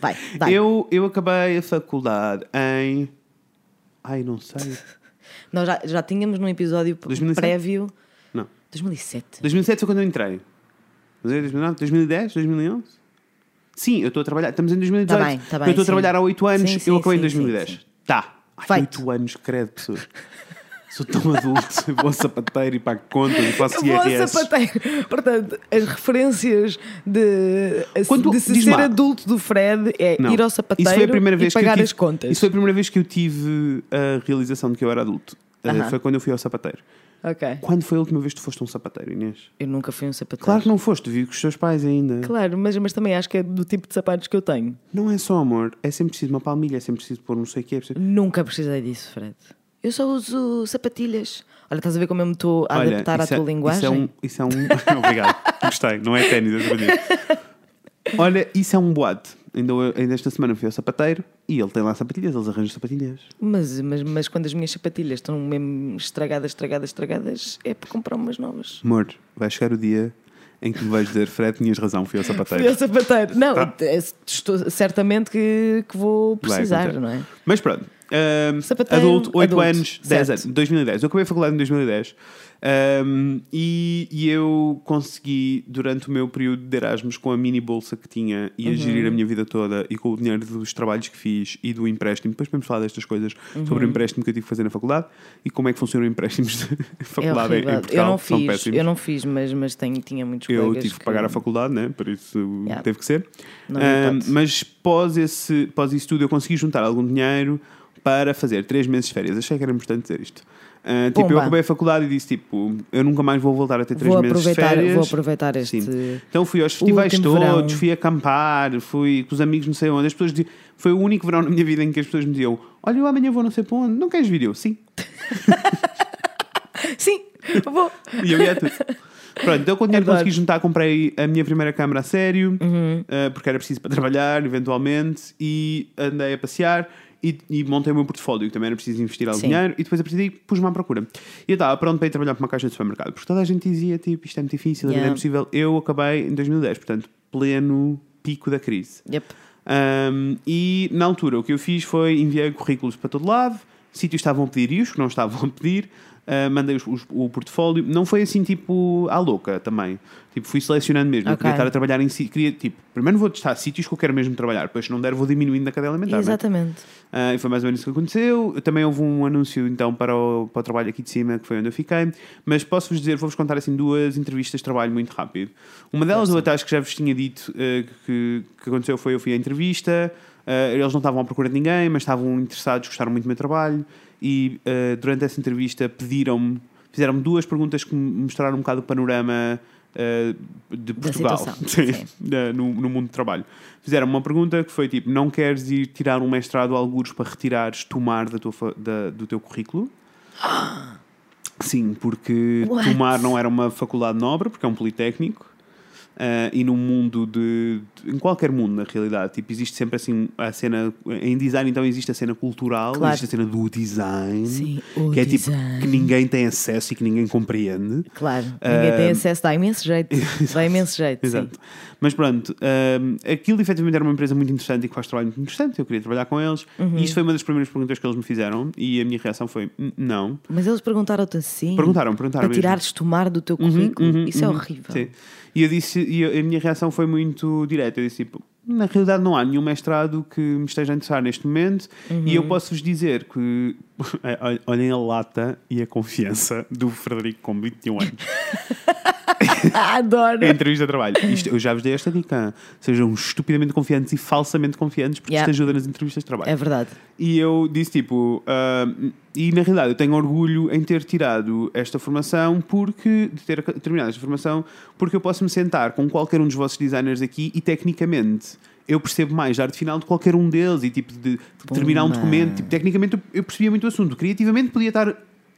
Vai, vai. Eu, eu acabei a faculdade em. Ai, não sei. Nós já, já tínhamos num episódio 2007? prévio. Não. 2007. 2007 foi quando eu entrei. Mas é 2009, 2010, 2011? Sim, eu estou a trabalhar. Estamos em 2018. Tá bem, tá bem, eu estou a trabalhar há 8 anos, Sim, sim, eu acabei em sim, 2010. sim, sim. Tá. Ai, Feito. 8 anos, credo, pessoa. Sou tão adulto, vou a sapateiro e pago contas e faço Eu vou IRS. sapateiro. Portanto, as referências de, Quando- de se ser adulto do Fred é Não. ir ao sapateiro Isso foi a primeira vez e pagar que tive, as contas. Isso foi a primeira vez que eu tive a realização de que eu era adulto. Uh, Aham. Foi quando eu fui ao sapateiro. Ok. Quando foi a última vez que tu foste um sapateiro, Inês? Eu nunca fui um sapateiro. Claro que não foste, vi com os teus pais ainda. Claro, mas, mas também acho que é do tipo de sapatos que eu tenho. Não é só amor, é sempre preciso uma palmilha, é sempre preciso pôr não sei o quê. é preciso- Nunca precisei disso, Fred. Eu só uso sapatilhas. Olha, estás a ver como eu me estou a Olha, adaptar à é- tua linguagem? Isso é um. Isso é um... Obrigado, gostei, não é ténis, é. Olha, isso é um boato. Ainda, ainda esta semana fui ao sapateiro e ele tem lá sapatilhas, eles arranjam sapatilhas. Mas, mas, mas quando as minhas sapatilhas estão mesmo estragadas, estragadas, estragadas, é para comprar umas novas. Amor, vai chegar o dia em que me vais dizer, Fred, tinhas razão, fui ao sapateiro. Fui ao sapateiro. Não, Tá. é- estou, certamente que, que vou precisar, não é? Mas pronto, Sapateiro, adulto, 8 adulto, anos, 10 certo. anos, 2010. Eu acabei a faculdade em 2010 ahm, e, e eu consegui, durante o meu período de Erasmus, com a mini bolsa que tinha e a Uhum. gerir a minha vida toda e com o dinheiro dos trabalhos que fiz e do empréstimo, depois podemos falar destas coisas Uhum. sobre o empréstimo que eu tive que fazer na faculdade e como é que funcionam empréstimos de É faculdade em, em. Portugal. eu não fiz, eu não fiz, mas, mas tenho, tinha muitos Eu colegas tive que pagar a faculdade, né? por isso Yeah. teve que ser. Hipótese. mas pós, esse, pós isso tudo, eu consegui juntar algum dinheiro para fazer três meses de férias. Achei que era importante dizer isto. Ah, tipo, eu acabei a faculdade e disse: tipo, eu nunca mais vou voltar a ter três Vou meses de férias. vou aproveitar este. Sim. Então fui aos festivais todos, verão. fui acampar, fui com os amigos, não sei onde. As pessoas di- foi o único verão na minha vida em que as pessoas me diziam: Olha, eu amanhã vou não sei para onde, não queres vir? Eu, sim. Sim, vou. E eu ia tudo. Pronto, então com o dinheiro consegui juntar, comprei a minha primeira câmara a sério, Uhum. eh, porque era preciso para trabalhar, eventualmente, e andei a passear e, e montei o meu portfólio, que também era preciso investir algum Sim. dinheiro, e depois a partir daí pus-me à procura. E eu estava pronto para ir trabalhar para uma caixa de supermercado, porque toda a gente dizia, tipo, isto é muito difícil, a vida é Yeah. impossível. Eu acabei em 2010, portanto, pleno pico da crise. Yep. Um, e na altura o que eu fiz foi enviei currículos para todo lado, sítios estavam a pedir e os que não estavam a pedir, uh, mandei os- os- o portfólio. Não foi assim tipo à louca também. Tipo, fui selecionando mesmo. Eu Ok. queria estar a trabalhar em si, queria, tipo, primeiro vou testar sítios que eu quero mesmo trabalhar, depois se não der vou diminuindo na cadeia alimentar. né? Exatamente. Ah, e foi mais ou menos isso que aconteceu. Também houve um anúncio então para o, para o trabalho aqui de cima, que foi onde eu fiquei. Mas posso-vos dizer, vou-vos contar assim duas entrevistas de trabalho muito rápido. Uma delas, eu até acho que já vos tinha dito eh, que, que aconteceu foi eu fui à entrevista. Eh, eles não estavam à procura de ninguém, mas estavam interessados, gostaram muito do meu trabalho. E eh, durante essa entrevista pediram-me, fizeram-me duas perguntas que me mostraram um bocado o panorama eh, de Portugal Sim, no, no mundo do trabalho. Fizeram uma pergunta que foi tipo: não queres ir tirar um mestrado a algures para retirares tomar da tua, da- do teu currículo? Sim, porque What? Tomar não era uma faculdade nobre, porque é um politécnico. Ah, e no mundo de, de- Em qualquer mundo, na realidade, tipo, existe sempre assim a cena. Em design, então, existe a cena cultural, Claro. existe a cena do design, Sim, o que é tipo design. que ninguém tem acesso e que ninguém compreende. Claro. Ninguém tem acesso, dá imenso jeito. Dá imenso jeito. sim. Exato. Mas pronto, hum, aquilo efetivamente era uma empresa muito interessante e que faz trabalho muito interessante. Eu queria trabalhar com eles. Uhum. E isto foi uma das primeiras perguntas que eles me fizeram. E a minha reação foi: "N- não. Mas eles perguntaram-te assim. Perguntaram, perguntaram Para tirares tomar do teu currículo. Uhum, Isso é uhum, horrível. Sim. E eu disse, e a minha reação foi muito direta. Eu disse tipo, na realidade não há nenhum mestrado que me esteja a interessar neste momento Uhum. e eu posso-vos dizer que olhem a lata e a confiança do Frederico com 21 anos. Adoro. É entrevista de trabalho. Isto, eu já vos dei esta dica. Sejam estupidamente confiantes e falsamente confiantes porque Yeah. isto ajuda nas entrevistas de trabalho. É verdade. E eu disse tipo, ah, e na realidade eu tenho orgulho em ter tirado esta formação porque, de ter terminado esta formação, porque eu posso me sentar com qualquer um dos vossos designers aqui e tecnicamente eu percebo mais de arte final de qualquer um deles e tipo de, de terminar um documento. Tipo, tecnicamente eu, percebia muito o assunto. Criativamente podia estar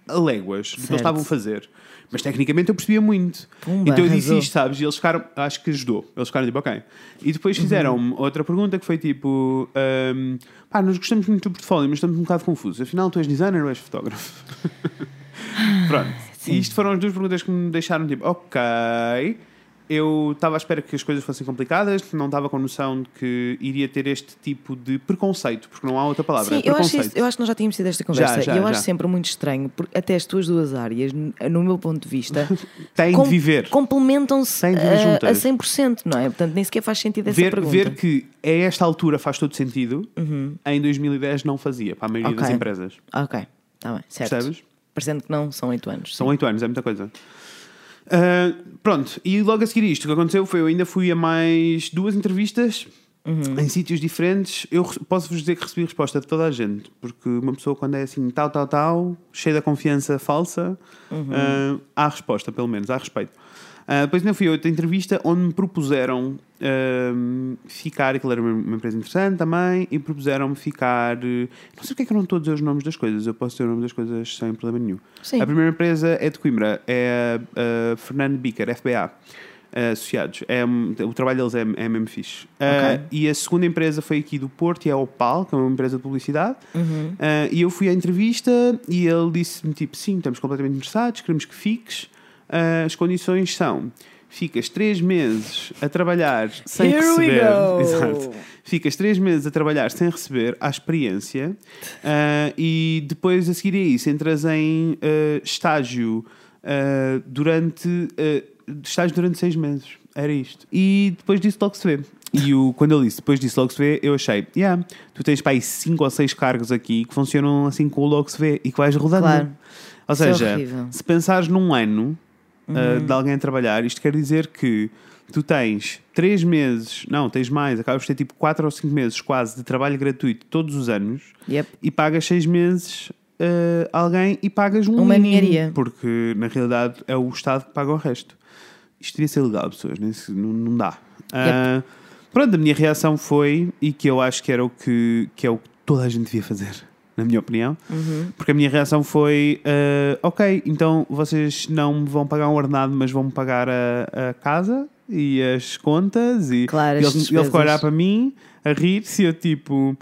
a léguas do que eles estavam a fazer. Mas tecnicamente eu percebia muito. Pumba, então eu disse arrasou. isto, sabes? E eles ficaram, acho que ajudou. Eles ficaram tipo, ok. E depois fizeram-me Uhum. outra pergunta que foi tipo: ahm, pá, nós gostamos muito do portfólio, mas estamos um bocado confusos. Afinal, tu és designer ou és fotógrafo? Pronto. E isto foram as duas perguntas que me deixaram tipo, ok. Eu estava à espera que as coisas fossem complicadas, não estava com noção de que iria ter este tipo de preconceito, porque não há outra palavra. Sim, é eu acho, isso- eu acho que nós já tínhamos tido esta conversa já, e eu já. acho sempre muito estranho, porque até as tuas duas áreas, no meu ponto de vista, Têm com- de viver. complementam-se a, a juntas. 100%, não é? Portanto, nem sequer faz sentido essa ver, pergunta. ver que a esta altura faz todo sentido, em 2010 não fazia, para a maioria Ok. das empresas. Ok, está bem, certo. Percebes? Parecendo que não, são oito anos. São oito anos, é muita coisa. Ah, pronto, e logo a seguir isto, o que aconteceu foi eu ainda fui a mais duas entrevistas em sítios diferentes. Eu posso-vos dizer que recebi resposta de toda a gente, porque uma pessoa, quando é assim, tal, tal, tal, cheia da confiança falsa, ah, há resposta, pelo menos, há respeito. Ah, depois ainda fui a outra entrevista onde me propuseram ah, ficar, aquilo era uma empresa interessante também, e propuseram-me ficar. eh, Não sei porque é que eu não estou a dizer os nomes das coisas, eu posso dizer o nome das coisas sem problema nenhum. Sim. A primeira empresa é de Coimbra, é a, Fernando Bicker, FBA. Associados, é, o trabalho deles é, é mesmo fixe. Eh, e a segunda empresa foi aqui do Porto e é a Opal, que é uma empresa de publicidade. Eh, e eu fui à entrevista e ele disse-me: tipo, sim, estamos completamente interessados, queremos que fiques. As condições são: ficas três meses a trabalhar sem Here receber. Exato. Ficas três meses a trabalhar sem receber a experiência ah, e depois a seguir a isso entras em ah, estágio ah, durante estágio durante seis meses. Era isto. E depois disso logo se vê. E o, quando ele disse depois disso logo se vê, eu achei, yeah, tu tens para aí cinco ou seis cargos aqui que funcionam assim com o logo se vê e que vais rodando. Claro. Ou é seja, horrível. se pensares num ano uh, de alguém a trabalhar, isto quer dizer que tu tens três meses, não, tens mais, acabas de ter tipo quatro ou cinco meses quase de trabalho gratuito todos os anos Yep. e pagas seis meses uh, a alguém e pagas um Uma ninharia. porque na realidade é o Estado que paga o resto. Isto devia ser legal, pessoas, não, não dá. Uh, pronto, a minha reação foi, e que eu acho que era o que, que é o que toda a gente devia fazer, na minha opinião, Uhum. porque a minha reação foi: uh, ok, então vocês não me vão pagar um ordenado, mas vão-me pagar a, a casa e as contas. E Claro, ele, as ele ficou a olhar para mim, a rir-se, e eu tipo.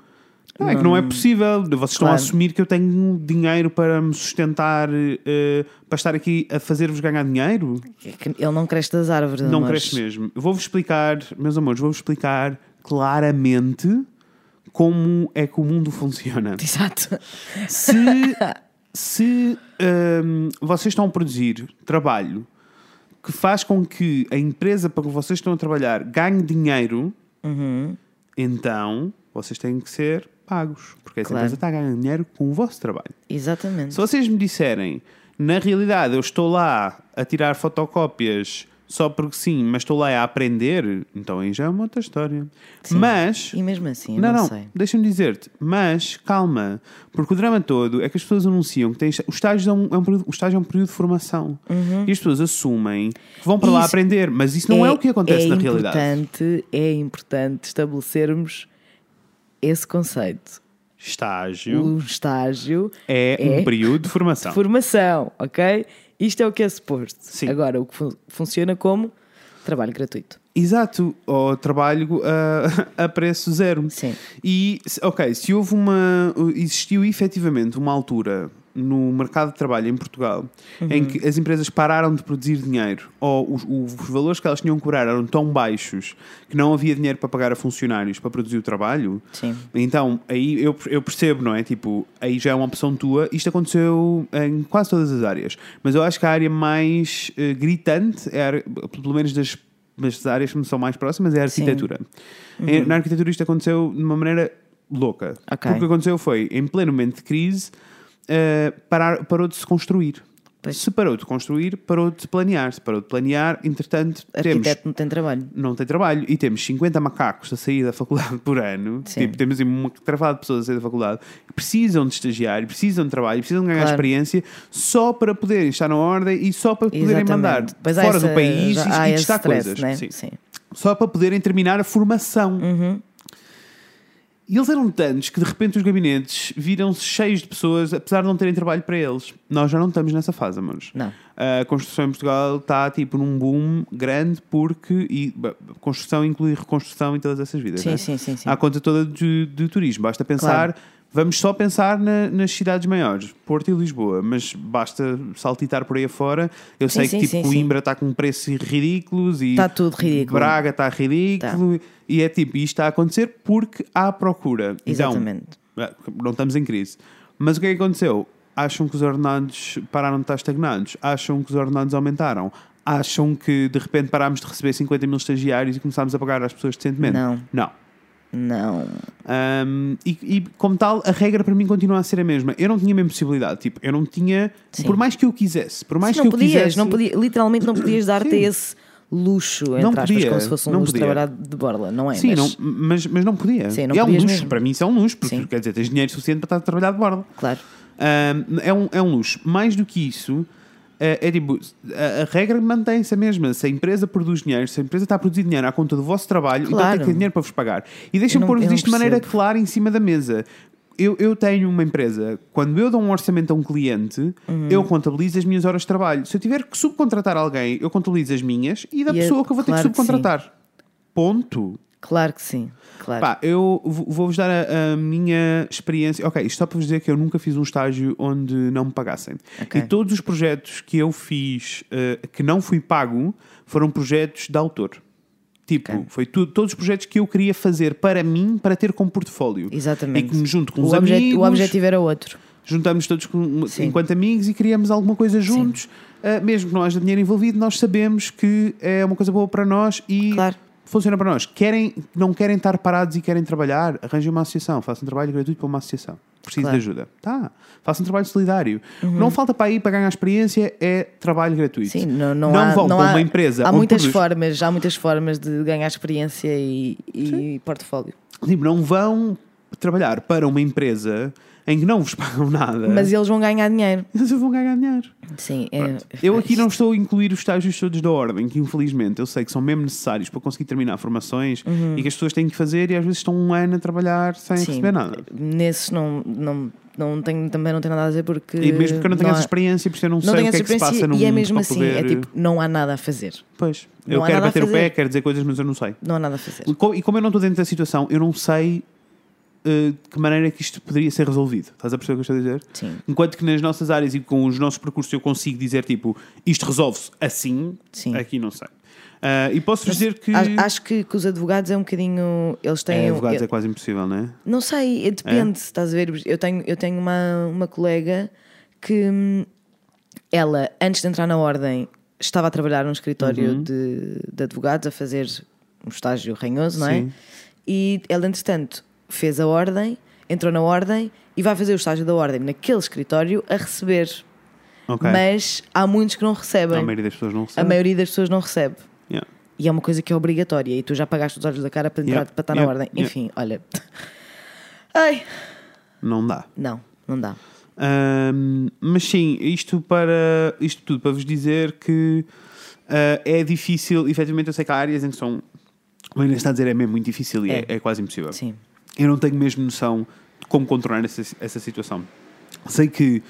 Não, é que não é possível. Vocês estão a Claro. assumir que eu tenho dinheiro para me sustentar, uh, para estar aqui a fazer-vos ganhar dinheiro? É Ele não cresce das árvores, Não amores. cresce mesmo. Vou-vos explicar, meus amores, vou-vos explicar claramente como é que o mundo funciona. Exato. Se, se hum, vocês estão a produzir trabalho que faz com que a empresa para que vocês estão a trabalhar ganhe dinheiro, então vocês têm que ser pagos. Porque essa Claro. empresa está a ganhar dinheiro com o vosso trabalho. Exatamente. Se vocês me disserem, na realidade eu estou lá a tirar fotocópias só porque sim, mas estou lá a aprender, então aí já é uma outra história. Sim. Mas. E mesmo assim, Não, não, não, sei. deixa-me dizer-te, mas calma, porque o drama todo é que as pessoas anunciam que têm, o, estágio é um, é um período, o estágio é um período de formação e as pessoas assumem que vão para lá Isso aprender, mas isso não é, o que acontece é na realidade. importante, É importante estabelecermos esse conceito. Estágio O estágio é, é um período de formação. de formação, ok? Isto é o que é suposto. Sim. Agora, o que fun- funciona como trabalho gratuito. Exato, ou trabalho a, a preço zero. Sim. E, ok, se houve uma. Existiu efetivamente uma altura no mercado de trabalho em Portugal Uhum. em que as empresas pararam de produzir dinheiro ou os, os valores que elas tinham que cobrar eram tão baixos que não havia dinheiro para pagar a funcionários para produzir o trabalho. Sim. Então, aí eu, eu percebo, não é? Tipo, aí já é uma opção tua. Isto aconteceu em quase todas as áreas. Mas eu acho que a área mais eh, gritante, é área- pelo menos das, das áreas que me são mais próximas, é a Sim. Uhum. arquitetura. Em- Na arquitetura isto aconteceu de uma maneira louca. Ok. Porque o que aconteceu foi, em pleno momento de crise, eh, parar, parou de se construir. Pois. Se parou de construir, parou de planear. Se parou de planear, entretanto, temos Arquiteto não tem trabalho. não tem trabalho e temos 50 macacos a sair da faculdade por ano, Sim. tipo, temos uma travada de pessoas a sair da faculdade que precisam de estagiário, precisam de trabalho, precisam ganhar Claro. experiência só para poderem estar na ordem e só para poderem Exatamente. mandar Pois fora essa- do país e, testar stress, coisas. né? Sim. Sim. Só para poderem terminar a formação. E eles eram tantos que de repente os gabinetes viram-se cheios de pessoas, apesar de não terem trabalho para eles. Nós já não estamos nessa fase, amores. Não. A construção em Portugal está tipo num boom grande porque. E, bem, construção inclui reconstrução e todas essas vidas. Sim, né? sim, sim, sim. Há conta toda de, de turismo. Basta pensar. Vamos só pensar na- nas cidades maiores, Porto e Lisboa, mas basta saltitar por aí afora. Eu Sim, sei sim, que tipo sim, Coimbra está com preços ridículos e Está tudo ridículo. Braga está ridículo e é tipo, isto está a acontecer porque há procura. Exatamente. Então, não estamos em crise. Mas o que é que aconteceu? Acham que os ordenados pararam de estar estagnados? Acham que os ordenados aumentaram? Acham que de repente parámos de receber 50 mil estagiários e começámos a pagar às pessoas decentemente? Não. Não. Não. Um, e, e, como tal, a regra para mim continua a ser a mesma. Eu não tinha a mesma possibilidade. Tipo, eu não tinha. Sim. Por mais que eu quisesse, por mais Sim, que não eu podias, quisesse. não podia, literalmente não podias dar-te esse luxo, entre Não aspas, podia, como se fosse um não luxo podia. trabalhar de borla, não é? Sim, Mas, não, mas, mas não podia. Sim, não é um luxo. mesmo. Para mim, isso é um luxo, porque Sim. quer dizer, tens dinheiro suficiente para estar a trabalhar de borda. Claro. Um, é, um, é um luxo. Mais do que isso, é, é tipo, a, a regra mantém-se a mesma. Se a empresa produz dinheiro, se a empresa está a produzir dinheiro à conta do vosso trabalho, então tem Claro. que ter dinheiro para vos pagar. E não- pôr-vos isto de maneira clara em cima da mesa. Eu, eu tenho uma empresa, quando eu dou um orçamento a um cliente, Uhum. eu contabilizo as minhas horas de trabalho. Se eu tiver que subcontratar alguém, eu contabilizo as minhas e da E é- pessoa que eu vou ter claro que que subcontratar. Ponto. Claro que sim. Claro. Pá, eu vou-vos dar a, a minha experiência. Ok, isto só para vos dizer que eu nunca fiz um estágio onde não me pagassem. Ok. E todos os projetos que eu fiz eh, que não fui pago foram projetos de autor. Tipo, Ok. foi tu- todos os projetos que eu queria fazer para mim, para ter como portfólio. Exatamente. E que me junto com o, os obje- amigos. o objetivo era outro. Juntamos todos com- enquanto amigos e criamos alguma coisa juntos. Eh, mesmo que não haja dinheiro envolvido, nós sabemos que é uma coisa boa para nós e Claro. Funciona para nós. Querem, não querem estar parados e querem trabalhar, arranjem uma associação, façam um trabalho gratuito para uma associação. Preciso Claro. Uhum. de ajuda. Tá. Façam um trabalho solidário. Não falta para aí para ganhar experiência, é trabalho gratuito. Sim, não, não, há, vão não para há, uma empresa Há muitas produz- formas, há muitas formas de ganhar experiência e, e portfólio. Tipo, não vão trabalhar para uma empresa em que não vos pagam nada, Mas eles vão ganhar dinheiro. mas vão ganhar dinheiro. Sim, é, Eu aqui não estou a incluir os estágios todos da ordem, que infelizmente eu sei que são mesmo necessários para conseguir terminar formações e que as pessoas têm que fazer e às vezes estão um ano a trabalhar sem Sim, receber nada. Nesses não, não, não tenho, também não tenho nada a dizer porque. E mesmo porque eu não tenho há- essa experiência, porque eu não, Não sei o que é que se passa no e é mundo mesmo para assim, poder... é tipo, não há nada a fazer. Pois, não eu quero bater o pé, quero dizer coisas, mas eu não sei. Não há nada a fazer. E co- E como eu não estou dentro da situação, eu não sei de que maneira é que isto poderia ser resolvido. Estás a perceber o que eu estou a dizer? Sim. Enquanto que nas nossas áreas e com os nossos percursos eu consigo dizer tipo, isto resolve-se assim, Sim. aqui não sei. Ah, e posso dizer que. Acho, que, que os advogados é um bocadinho. Eles têm. é, advogados eu- é quase impossível, não é? Não sei, é- depende, estás a ver? Eu tenho, eu tenho uma, uma colega que hum, ela, antes de entrar na ordem, estava a trabalhar num escritório Uhum. de, de advogados, a fazer um estágio ranhoso, não é? Sim. E ela, entretanto, fez a ordem, entrou na ordem e vai fazer o estágio da ordem naquele escritório a receber. Ok. Mas há muitos que não recebem. a maioria das pessoas não A recebe. maioria das pessoas não recebe. Yeah. E é uma coisa que é obrigatória. E tu já pagaste os olhos da cara para, entrar, Yeah, para estar yeah, na ordem. Enfim, olha. Ai, Não dá. não, não dá. Ahm, mas sim, isto para isto tudo para vos dizer que ah, é difícil, efetivamente eu sei que há áreas em que são o Inês está a dizer é mesmo muito difícil e é, É. é quase impossível. Sim. Eu não tenho mesmo noção de como controlar essa, essa situação. Sei que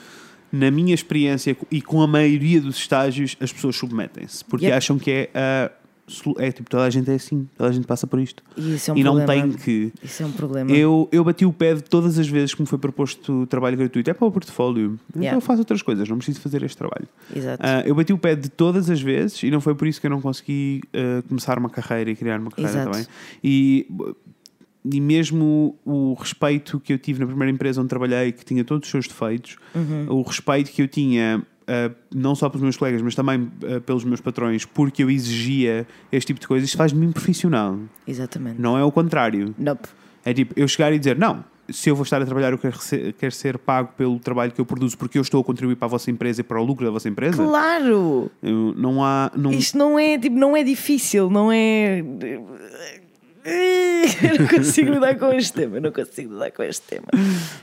na minha experiência e com a maioria dos estágios as pessoas submetem-se porque Yep. acham que é a solu- é tipo toda a gente é assim, toda a gente passa por isto. E isso é um e não problema. tem que Isso é um problema. eu, eu bati o pé de todas as vezes que me foi proposto trabalho gratuito. É para o portfólio. Então Yeah. eu faço outras coisas, não preciso fazer este trabalho. Exato. Ah, eu bati o pé de todas as vezes e não foi por isso que eu não consegui ah, começar uma carreira e criar uma carreira Exato. também. E, e mesmo o respeito que eu tive na primeira empresa onde trabalhei, que tinha todos os seus defeitos, Uhum. o respeito que eu tinha. ah, não só pelos meus colegas, mas também ah, pelos meus patrões, porque eu exigia este tipo de coisas, isto faz-me profissional. Exatamente. Não é o contrário. Nope. É tipo, eu chegar e dizer, não, se eu vou estar a trabalhar, eu quero ser, quero ser pago pelo trabalho que eu produzo porque eu estou a contribuir para a vossa empresa e para o lucro da vossa empresa. Claro! Eu- não há. Não, Isto não é, tipo, não é difícil, não é. Eu não consigo lidar com este tema, eu não consigo lidar com este tema.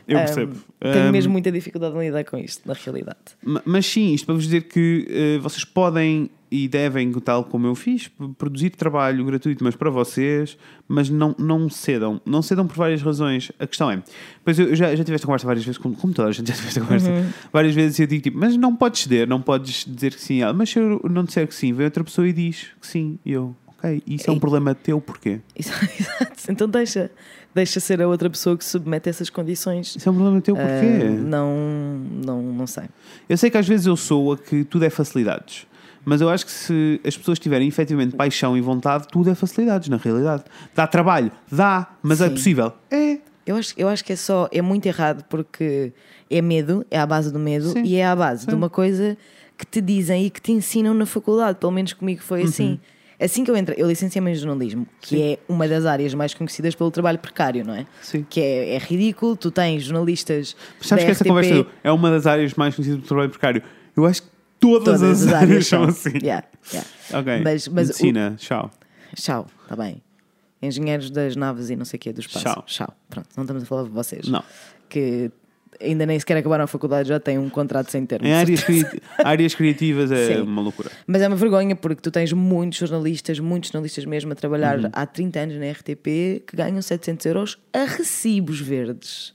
eu percebo. tenho Ahm, mesmo muita dificuldade em lidar com isto, na realidade. ma- Mas sim, isto para vos dizer que eh, vocês podem e devem, tal como eu fiz, produzir trabalho gratuito, mas para vocês, mas não, não cedam. Não cedam por várias razões. A questão é, pois eu eu já, já tive esta conversa várias vezes, como, como toda a gente já tive esta conversa várias vezes, e eu digo tipo, mas não podes ceder, não podes dizer que sim. Ela, mas se eu não disser que sim, vem outra pessoa e diz que sim. E eu, ok, isso é um E- problema teu, porquê? Exato. Então deixa, deixa ser a outra pessoa que submete essas condições. Isso é um problema teu, porquê? não, não, não sei. Eu sei que às vezes eu sou a que tudo é facilidades. Mas eu acho que se as pessoas tiverem efetivamente paixão e vontade, tudo é facilidades, na realidade. Dá trabalho? Dá, mas é Sim. possível? É. Eu acho, eu acho que é só, é muito errado porque é medo, é à base do medo Sim. e é à base de Sim. uma coisa que te dizem e que te ensinam na faculdade. Pelo menos comigo foi assim. Assim que eu entrei, eu licenciei-me em jornalismo, que. Sim. é uma das áreas mais conhecidas pelo trabalho precário, não é? Sim. Que é, é ridículo, tu tens jornalistas. Mas sabes que essa RTP, conversa do- é uma das áreas mais conhecidas do trabalho precário? Eu acho que todas, as, áreas são assim. Yeah, yeah. Ok. Mas- mas o- Medicina, tchau. Tchau, está bem. Engenheiros das naves e não sei o quê do espaço. Tchau. Pronto, não estamos a falar de vocês. Não. Que ainda nem sequer acabaram a faculdade, já têm um contrato sem termo. Em áreas, cri- áreas criativas é Sim. uma loucura. Mas é uma vergonha porque tu tens muitos jornalistas, muitos jornalistas mesmo, a trabalhar Uhum. há 30 anos na RTP que ganham 700 euros a recibos verdes.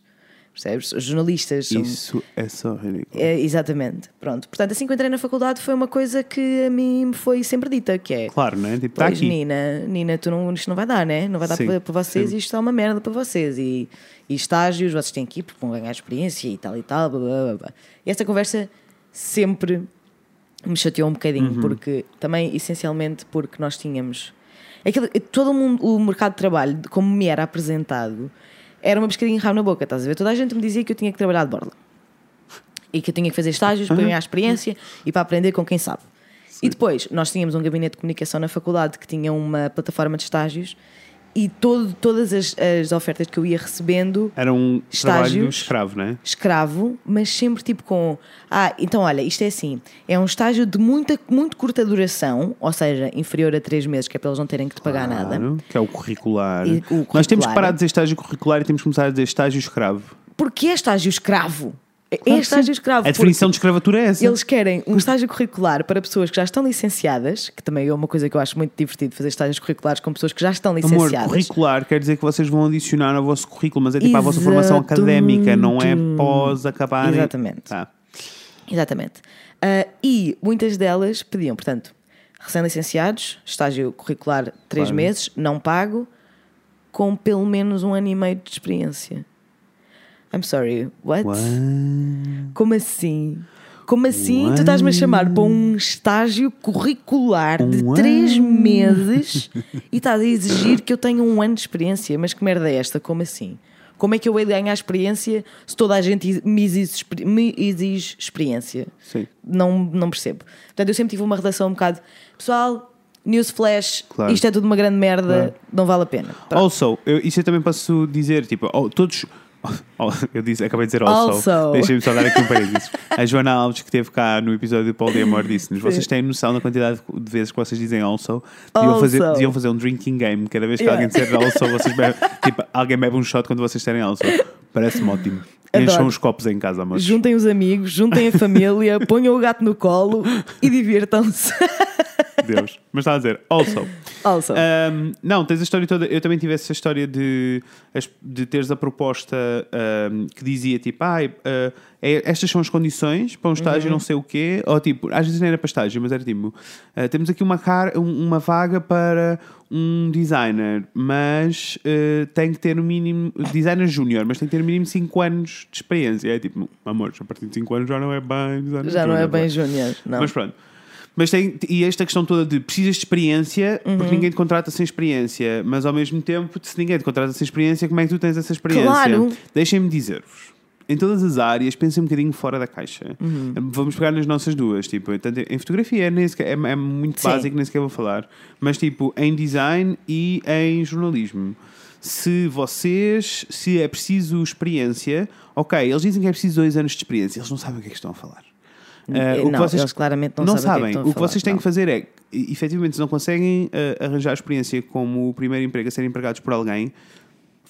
Percebes? Os jornalistas são. Isso é só ridículo. É, exatamente. Pronto. Portanto, assim que entrei na faculdade foi uma coisa que a mim me foi sempre dita, que é. Claro, não é? Tipo, aqui. Nina, Nina, tu não, isto não vai dar, né? Não vai dar para, para vocês sim. e isto é uma merda para vocês. E, e estágios, vocês têm que ir porque vão ganhar experiência e tal e tal. Blá, blá, blá. E esta conversa sempre me chateou um bocadinho, Uhum. porque também, essencialmente, porque nós tínhamos. Aquilo, todo o, mundo, o mercado de trabalho, como me era apresentado, era uma pescadinha rabo na boca, estás a ver? Toda a gente me dizia que eu tinha que trabalhar de borla e que eu tinha que fazer estágios para ganhar experiência e para aprender com quem sabe. E depois, nós tínhamos um gabinete de comunicação na faculdade que tinha uma plataforma de estágios e todo, todas as, as ofertas que eu ia recebendo, Era um trabalho Estágios. escravo, não é? escravo, mas sempre tipo com. Ah, então olha, isto é assim: é um estágio de muita, muito curta duração, ou seja, inferior a três meses, que é para eles não terem que te pagar nada. Claro, Que é o curricular. E o Nós temos que curricular. parar de dizer estágio curricular e temos que começar a dizer estágio escravo. Porque é estágio escravo. É Claro estágio escravo. A definição de escravatura é essa. Eles querem um estágio curricular para pessoas que já estão licenciadas, que também é uma coisa que eu acho muito divertido, fazer estágios curriculares com pessoas que já estão Amor, licenciadas. curricular quer dizer que vocês vão adicionar ao vosso currículo, mas é tipo a vossa formação académica, não é pós acabar. Exatamente. Tá. Exatamente. Ah, e muitas delas pediam, portanto, recém-licenciados, estágio curricular três Claro. meses, não pago, com pelo menos um ano e meio de experiência. I'm sorry, what? What? Como assim? Como assim tu estás-me a chamar para um estágio curricular de Um três meses e estás a exigir que eu tenha um ano de experiência? Mas que merda é esta? Como assim? Como é que eu hei de ganhar experiência se toda a gente me exige, me exige experiência? Sim. Não, não percebo. Portanto, eu sempre tive uma relação um bocado. Pessoal, newsflash, Claro. isto é tudo uma grande merda, não vale a pena. Pronto. Also, eu, isso eu também posso dizer, tipo, oh, todos. oh, eu disse, acabei de dizer also. Also. Deixem-me só dar aqui um parênteses. A Joana Alves, que esteve cá no episódio do Paulo de Amor, disse-nos: vocês têm noção da quantidade de vezes que vocês dizem also? Deviam, Also. Fazer, deviam fazer um drinking game. Cada vez que Yeah. alguém disser also, vocês bebem, tipo, alguém bebe um shot quando vocês terem also. Parece-me ótimo. Encham os copos em casa, mas. Juntem os amigos, juntem a família, ponham o gato no colo e divirtam-se. Deus. Mas está a dizer, also. Also. Um, não, tens a história toda. Eu também tive essa história de, de teres a proposta um, que dizia tipo, ai, uh, é- estas são as condições para um estágio, não sei o quê. Ou tipo, às vezes não era para estágio, mas era tipo, uh, temos aqui uma, car um- uma vaga para um designer, mas uh, tem que ter no mínimo, designer júnior, mas tem que ter no mínimo 5 anos de experiência. É tipo, amor, a partir de 5 anos já não é bem designer Já não é bem júnior, não. Mas pronto. Mas tem, e esta questão toda de precisas de experiência, Uhum. porque ninguém te contrata sem experiência, mas ao mesmo tempo, se ninguém te contrata sem experiência, como é que tu tens essa experiência? Claro. Deixem-me dizer-vos. Em todas as áreas, pensem um bocadinho fora da caixa. Uhum. Vamos pegar nas nossas duas. Tipo, tanto em fotografia nem sequer- é, é muito Sim. básico, nem sequer vou falar. Mas tipo, em design e em jornalismo. Se vocês, se é preciso experiência, ok, eles dizem que é preciso dois anos de experiência, eles não sabem o que é que estão a falar. Eh, não, eles claramente não, sabem, o que, é que, o que vocês têm não. que fazer é, efetivamente, se não conseguem eh, arranjar experiência como o primeiro emprego a ser empregados por alguém,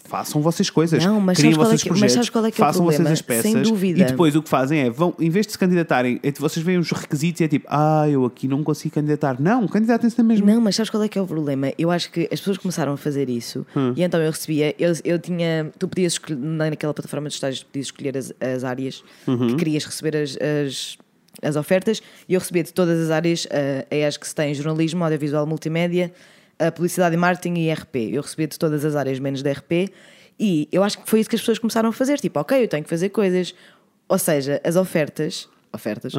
façam vossas coisas, Não, mas criem qual é vossos que- mas projetos, sabes qual é que é o façam vocês problema? as peças Sem dúvida. e depois o que fazem é, vão, em vez de se candidatarem, é, vocês veem os requisitos e é tipo, ah, eu aqui não consigo candidatar. Não, candidatem-se na mesma. Não, mas sabes qual é que é o problema? Eu acho que as pessoas começaram a fazer isso Hum. e então eu recebia, eu, eu tinha, tu podias escolher, naquela plataforma de estágios, podias escolher as, as áreas Uhum. que querias receber as, as, as ofertas e eu recebia de todas as áreas a as que se tem jornalismo, audiovisual, multimédia, a publicidade e marketing e RP. Eu recebia de todas as áreas menos da RP e eu acho que foi isso que as pessoas começaram a fazer, tipo, ok, eu tenho que fazer coisas. Ou seja, as ofertas, ofertas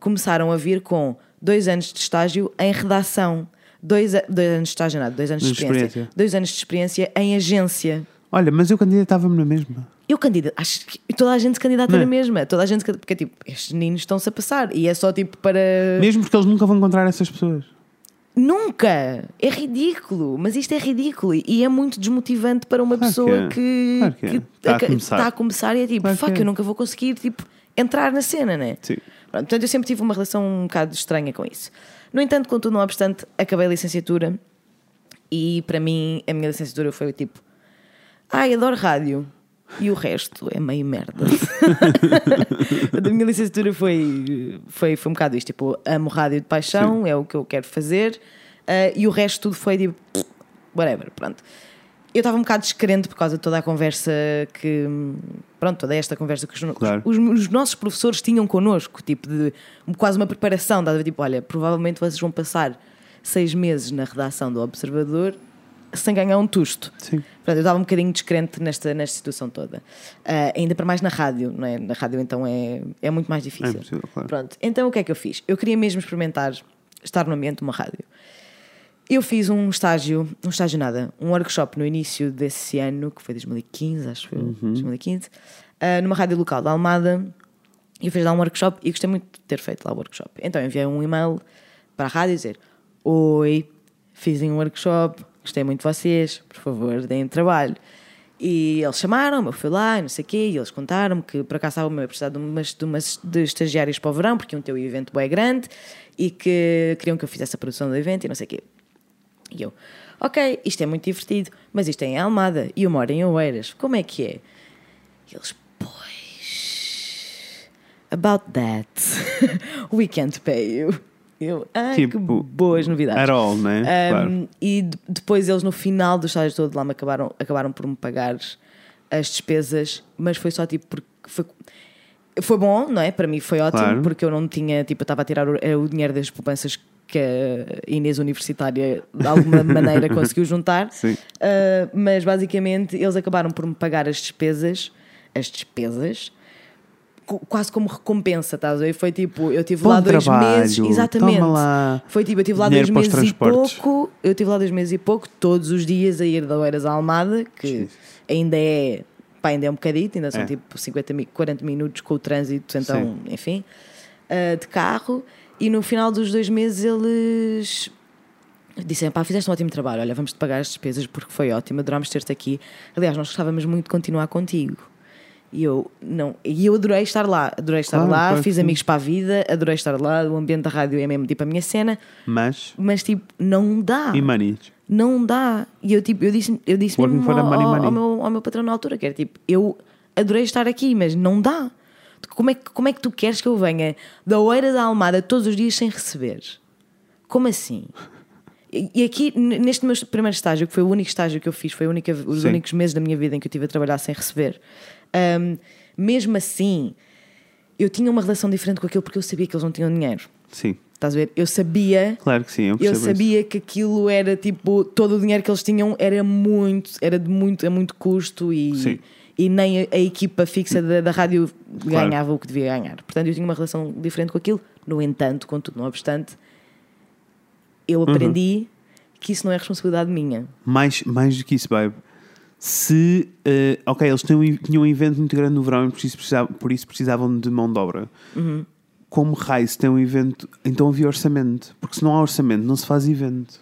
começaram a vir com dois anos de estágio em redação. Dois, a- dois anos de estágio, nada, dois anos de De experiência. experiência. Dois anos de experiência em agência. Olha, mas eu candidatava-me na mesma. Eu candidato, acho que toda a gente se candidata Não é? na mesma. Toda a gente, porque tipo, estes meninos estão-se a passar e é só tipo para. Mesmo porque eles nunca vão encontrar essas pessoas. Nunca! É ridículo, mas isto é ridículo e é muito desmotivante para uma Claro que pessoa é. que, Claro que é. que Está a está a começar e é tipo, Claro fuck, é. eu nunca vou conseguir tipo, entrar na cena, né? Sim. Pronto, portanto, eu sempre tive uma relação um bocado estranha com isso. No entanto, contudo, não obstante, acabei a licenciatura e para mim a minha licenciatura foi tipo, ai, adoro rádio. E o resto é meio merda. a minha licenciatura foi, foi, foi um bocado isto: tipo, amo rádio de paixão, é o que eu quero fazer, ah, e o resto tudo foi tipo, whatever, pronto. Eu estava um bocado descrente por causa de toda a conversa que. Pronto, toda esta conversa que os, Claro. os, os nossos professores tinham connosco, tipo, de quase uma preparação. Estás a ver, tipo, olha, provavelmente vocês vão passar seis meses na redação do Observador sem ganhar um tusto. Sim. Portanto, eu estava um bocadinho descrente nesta, nesta situação toda. Ah, ainda para mais na rádio, não é? Na rádio, então, é, é muito mais É difícil. impossível, claro. Pronto, então o que é que eu fiz? Eu queria mesmo experimentar estar no ambiente de uma rádio. Eu fiz um estágio, um estágio nada, um workshop no início desse ano, que foi 2015, acho eu, Uhum. 2015, ah, numa rádio local da Almada. E eu fiz lá um workshop e gostei muito de ter feito lá o workshop. Então eu enviei um e-mail para a rádio dizer: Oi, fiz um workshop, gostei muito de vocês, por favor, deem trabalho. E eles chamaram-me, eu fui lá, não sei o quê, e eles contaram-me que por acaso estavam a precisar de umas, de umas de estagiários para o verão, porque iam ter evento bem grande e que queriam que eu fizesse a produção do evento e não sei o quê. E eu, ok, isto é muito divertido, mas isto é em Almada e eu moro em Oeiras, como é que é? E eles, pois, about that, we can't pay you. Eu, ai, que Tipo, boas novidades. At all, né? Um, Claro. E de- depois eles no final do estágio todo lá me acabaram, acabaram por me pagar as despesas, mas foi só tipo porque foi, foi bom, não é? Para mim foi ótimo, Claro. porque eu não tinha, tipo, eu estava a tirar o, era o dinheiro das poupanças que a Inês Universitária de alguma maneira conseguiu juntar. Sim. Uh, mas basicamente eles acabaram por me pagar as despesas, as despesas, quase como recompensa, estás a ver? Foi tipo, eu tive Bom lá dois trabalho, meses, exatamente. Foi tipo, eu tive lá dois meses e pouco, eu tive lá dois meses e pouco, todos os dias a ir da Oeiras à Almada, que ainda é, pá, ainda é um bocadito, ainda são É. tipo 50, mi- 40 minutos com o trânsito, então, enfim, uh, de carro. E no final dos dois meses eles disseram, pá, fizeste um ótimo trabalho, olha, vamos-te pagar as despesas porque foi ótimo, adorámos ter-te aqui. Aliás, nós gostávamos muito de continuar contigo. E eu, não, e eu adorei estar lá, adorei estar Claro, lá, fiz sim. amigos para a vida, adorei estar lá, o ambiente da rádio é mesmo tipo a minha cena, Mas, mas tipo, não dá. e money? Não dá. E eu, tipo, eu disse, eu disse mesmo ao, money, ao- money. ao meu, ao meu patrão na altura, que era tipo, eu adorei estar aqui, mas não dá. Como é, que- como é que tu queres que eu venha da Oeira da Almada todos os dias sem receber? Como assim? E aqui, neste meu primeiro estágio, que foi o único estágio que eu fiz, foi única, os Sim. únicos meses da minha vida em que eu estive a trabalhar sem receber, hum, mesmo assim, eu tinha uma relação diferente com aquilo porque eu sabia que eles não tinham dinheiro. Sim, Estás a ver? Eu sabia claro que sim, eu eu percebo isso. sabia que aquilo era tipo, todo o dinheiro que eles tinham era muito, era de muito, a muito custo Sim. e, e nem a, a equipa fixa da, da rádio Claro. ganhava o que devia ganhar. Portanto, eu tinha uma relação diferente com aquilo. No entanto, contudo, não obstante, eu Uhum. aprendi que isso não é responsabilidade minha. Mais, mais do que isso, babe. Se, eh, ok, eles tinham, um- tinham um evento muito grande no verão e por isso precisavam, por isso precisavam de mão de obra. Uhum. Como raio se tem um evento, então havia orçamento. Porque se não há orçamento, não se faz evento.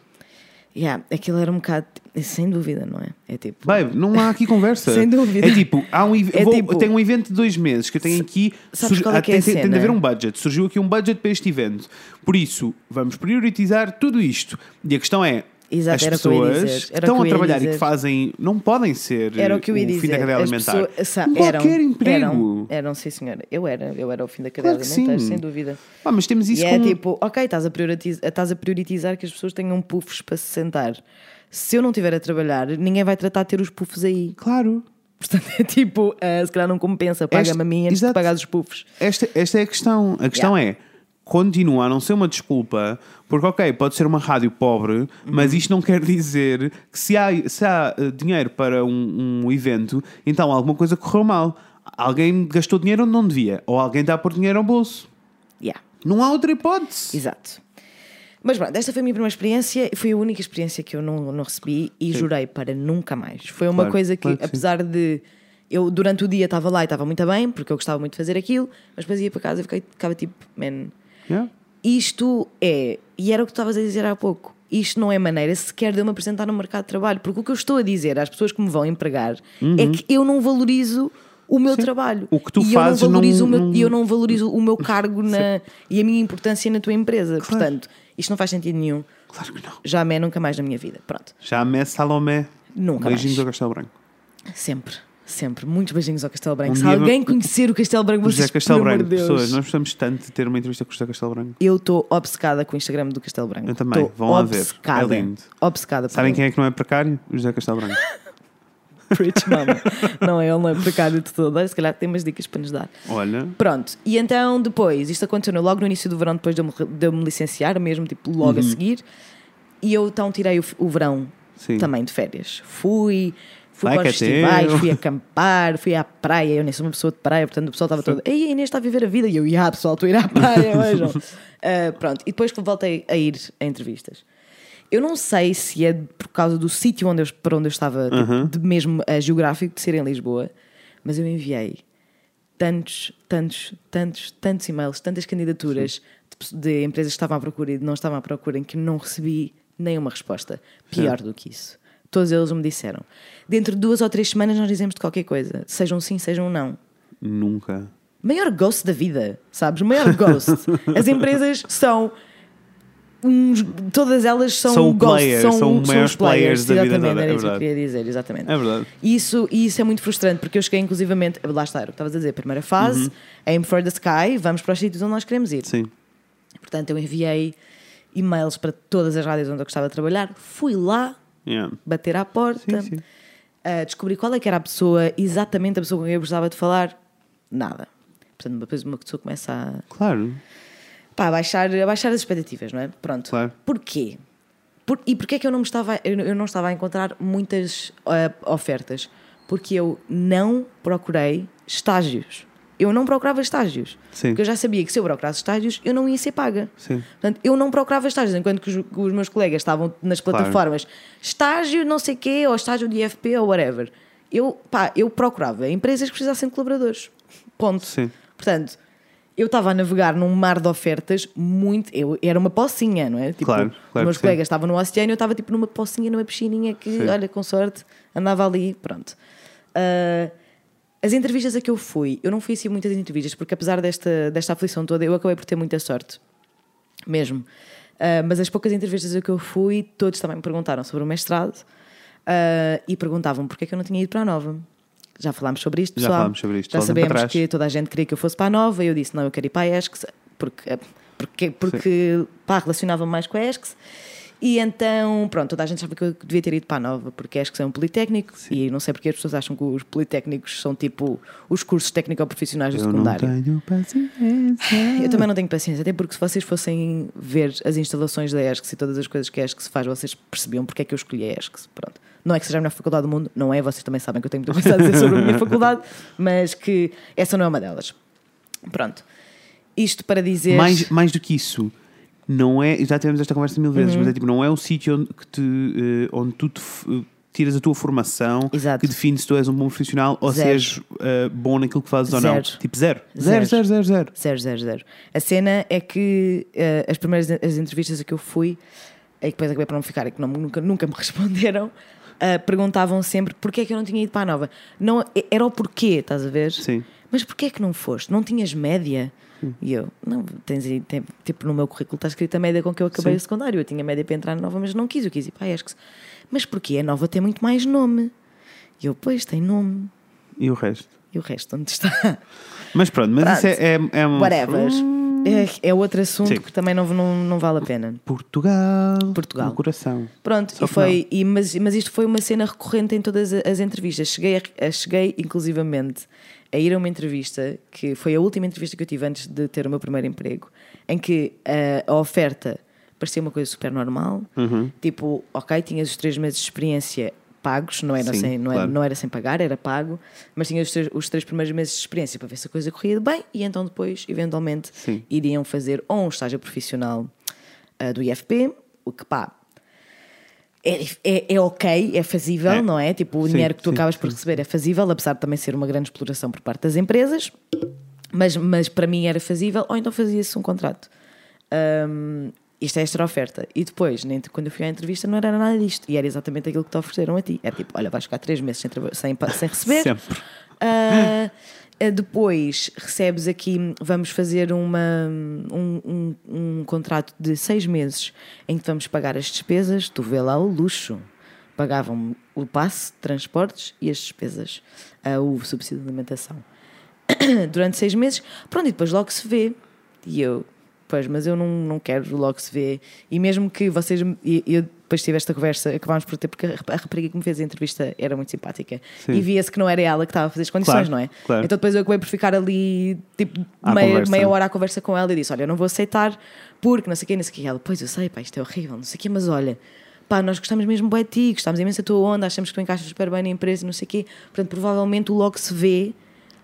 Yeah, aquilo era um bocado, sem dúvida, não é? É tipo. Babe, não há aqui conversa. Sem dúvida. É tipo, há um, É vou- tipo- tenho um evento de dois meses que eu tenho aqui. sabes é ah, que é tem, tem de haver um budget. Surgiu aqui um budget para este evento. Por isso, vamos priorizar tudo isto. E a questão é: Exato, As que pessoas que o estão que a trabalhar e que fazem não podem ser Era o que eu ia o dizer. fim da cadeia As alimentar. pessoas- eram, qualquer emprego. Eram, eram, sim, senhora. Eu era, eu era o fim da cadeia Claro que alimentar, sim. sem dúvida. Ah, mas temos isso e é como... tipo, ok, estás a, prioritizar, estás a prioritizar que as pessoas tenham puffs para se sentar. Se eu não estiver a trabalhar, ninguém vai tratar de ter os puffs aí. Claro. Portanto, é tipo, ah, se calhar não compensa, paga-me a mim antes de pagar os puffs. Esta, esta é a questão. A questão é continua a não ser uma desculpa, porque, ok, pode ser uma rádio pobre, mas Uhum. isto não quer dizer que se há, se há eh, dinheiro para um, um evento, então alguma coisa correu mal. Alguém gastou dinheiro onde não devia, ou alguém está a pôr dinheiro ao bolso. Yeah. Não há outra hipótese. Exato. Mas pronto, esta foi a minha primeira experiência e foi a única experiência que eu não, não recebi e jurei para nunca mais. Foi uma Claro, coisa que, claro que sim. apesar de. Eu durante o dia estava lá e estava muito bem, porque eu gostava muito de fazer aquilo, mas depois ia para casa e ficava tipo, man, Yeah. isto é, e era o que tu estavas a dizer há pouco, isto não é maneira sequer de eu me apresentar no mercado de trabalho, porque o que eu estou a dizer às pessoas que me vão empregar é que eu não valorizo o meu trabalho. Uhum. O que tu e fazes eu não valorizo não- o meu, não- e eu não valorizo o meu cargo na, e a minha importância na tua empresa. Portanto, isto não faz sentido nenhum. Claro que não. Jamais, nunca mais na minha vida. Pronto. Jamais Salomé. Nunca Beijinhos mais. ao Castelo Branco. Sempre. Sempre. Muitos beijinhos ao Castelo Branco. Um Se alguém vou- conhecer o Castelo Branco, José vocês, Castelo pelo amor Branco. de Deus. Pessoas, nós precisamos tanto de ter uma entrevista com o José Castelo Branco. Eu estou obcecada com o Instagram do Castelo Branco. Eu também. Estou Vão lá ver. obcecada. É lindo. Obcecada. Sabem ele. quem é que não é precário? O José Castelo Branco. Rich Mama. não é, ele não é precário de todo. Se calhar tem umas dicas para nos dar. Olha. Pronto, e então depois, isto aconteceu logo no início do verão, depois de eu me, de eu me licenciar, mesmo tipo logo a Uhum. seguir, e eu então tirei o, o verão Sim. também de férias. Fui, fui Vai para os é festivais, fui acampar, fui à praia. Eu nem sou uma pessoa de praia, portanto o pessoal estava todo, ei, a Inês está a viver a vida. E eu, ia, pessoal, estou a ir à praia, vejam. Ah, pronto, e depois que voltei a ir a entrevistas. Eu não sei se é por causa do sítio onde eu, para onde eu estava, tipo, Uhum. de mesmo ah, geográfico, de ser em Lisboa, mas eu enviei tantos, tantos, tantos, tantos e-mails, tantas candidaturas de, de empresas que estavam à procura e de não estavam à procura em que não recebi nenhuma resposta. Pior do que isso. Todos eles me disseram. Dentro de duas ou três semanas nós dizemos de qualquer coisa. Sejam sim, sejam não. Nunca. Maior ghost da vida, sabes? O maior ghost. As empresas são. uns- todas elas são, São ghost, players, são, são os maiores players da vida Exatamente, toda, era é isso que eu queria dizer, exatamente. É verdade. E isso, e isso é muito frustrante, porque eu cheguei inclusivamente, lá está, era o que estavas a dizer, primeira fase, aim for the sky, vamos para os sítios onde nós queremos ir. Uhum. Sim. Portanto, eu enviei e-mails para todas as rádios onde eu gostava de trabalhar, fui lá Yeah. bater à porta, Sim, sim. uh, descobri qual é que era a pessoa, exatamente a pessoa com quem eu gostava de falar, nada. Portanto, depois uma pessoa começa a, Claro. pá, a, baixar, a baixar as expectativas, não é? Pronto. Claro. Porquê? Por- e porquê é que eu não, me estava, eu não estava a encontrar muitas uh, ofertas? Porque eu não procurei estágios. Eu não procurava estágios. Sim. Porque eu já sabia que se eu procurasse estágios, eu não ia ser paga. Sim. Portanto, eu não procurava estágios, enquanto que os, que os meus colegas estavam nas Claro. plataformas estágio não sei quê, ou estágio de IFP ou whatever. Eu, pá, eu procurava empresas que precisassem de colaboradores. Ponto. Sim. Portanto, eu estava a navegar num mar de ofertas muito. Eu, era uma pocinha, não é? Tipo, Claro, os claro meus que sim. colegas estavam no oceano eu estava tipo numa pocinha, numa piscininha que, Sim. olha, com sorte, andava ali, pronto. Ah, as entrevistas a que eu fui, eu não fui assim muitas entrevistas, porque apesar desta, desta aflição toda, eu acabei por ter muita sorte. Mesmo. Ah, mas as poucas entrevistas a que eu fui, todos também me perguntaram sobre o mestrado ah, e perguntavam porque é que eu não tinha ido para a Nova. Já falámos sobre isto, Já pessoal. falámos sobre isto, Já sabemos que toda a gente queria que eu fosse para a Nova e eu disse, não, eu quero ir para a ESCS porque, porque, porque pá, relacionava mais com a ESCS. E então, pronto, toda a gente sabe que eu devia ter ido para a Nova, porque a ESCS é um politécnico e não sei porque as pessoas acham que os politécnicos são tipo os cursos técnico-profissionais do Eu não secundário. tenho paciência. Eu também não tenho paciência, até porque se vocês fossem ver as instalações da ESCS e todas as coisas que a ESCS faz, vocês percebiam porque é que eu escolhi a ESCS. Pronto. Não é que seja a melhor faculdade do mundo, não é, vocês também sabem que eu tenho muita coisa a dizer sobre a minha faculdade, mas que essa não é uma delas. Pronto. Isto para dizer. Mais, mais do que isso, não é. Já tivemos esta conversa mil Uhum. vezes, mas é tipo, não é o sítio onde, que te, eh, onde tu te eh, tiras a tua formação Exato. que define se tu és um bom profissional ou Zero. se és eh, bom naquilo que fazes ou não. Zero. Tipo, zero. Zero. Zero, zero, zero, zero. Zero, zero, zero. A cena é que eh, as primeiras as entrevistas a que eu fui, e que depois acabei por não ficar e que não- nunca, nunca me responderam, eh, perguntavam sempre porquê é que eu não tinha ido para a nova. Não, era o porquê, estás a ver? Sim. Mas porquê é que não foste? Não tinhas média? E eu, não, tens aí, tem- tipo, no meu currículo está escrito a média com que eu acabei Sim. o secundário. Eu tinha média para entrar na nova, mas não quis. Eu quis ir para a ESCS. Mas porquê? A nova tem muito mais nome. E eu, pois, tem nome. E o resto? E o resto, onde está? Mas pronto, mas Pronto. isso é, é, é um. Whatever. É, é outro assunto Sim. que também não, não, não vale a pena. Portugal. Portugal. No coração. Pronto, Só e foi, e, mas, mas isto foi uma cena recorrente em todas as entrevistas. Cheguei, a- a- cheguei inclusivamente a ir a uma entrevista que foi a última entrevista que eu tive antes de ter o meu primeiro emprego, em que a, a oferta parecia uma coisa super normal. Uhum. Tipo, ok, tinhas os três meses de experiência pagos, não era, Sim, sem, não, era, claro. não era sem pagar, era pago, mas tinhas os três, os três primeiros meses de experiência para ver se a coisa corria bem e então depois, eventualmente, Sim. iriam fazer ou um estágio profissional ah, do IFP, o que pá. É, é, é ok, é fazível, É. não é? Tipo, o Sim, dinheiro que tu sim, acabas por receber é fazível, apesar de também ser uma grande exploração por parte das empresas, mas, mas para mim era fazível, ou então fazia-se um contrato. Hum, isto é extra oferta. E depois, nem- quando eu fui à entrevista, não era nada disto. E era exatamente aquilo que te ofereceram a ti. Era tipo, olha, vais ficar três meses sem, sem, sem receber. Sempre. Ah, depois recebes aqui, vamos fazer uma, um, um, um contrato de seis meses em que vamos pagar as despesas, tu vê lá o luxo. Pagavam o passe, transportes e as despesas, ah, o subsídio de alimentação. Durante seis meses, pronto, e depois logo se vê. E eu, pois, mas eu não, não quero logo se vê. E mesmo que vocês. E eu depois tive esta conversa, acabámos por ter, porque a rap- a rapariga que me fez a entrevista era muito simpática. Sim. E via-se que não era ela que estava a fazer as condições, Claro, não é? claro. Então depois eu acabei por ficar ali, tipo, À meia, conversa. meia hora à conversa com ela e disse: Olha, eu não vou aceitar porque não sei o quê, não sei o quê. E ela, pois eu sei, pá, isto é horrível, não sei o quê, mas olha. Pá, nós gostamos mesmo bem de ti, gostamos imenso da tua onda, achamos que tu encaixas super bem na empresa, não sei o quê. Portanto, provavelmente o logo se vê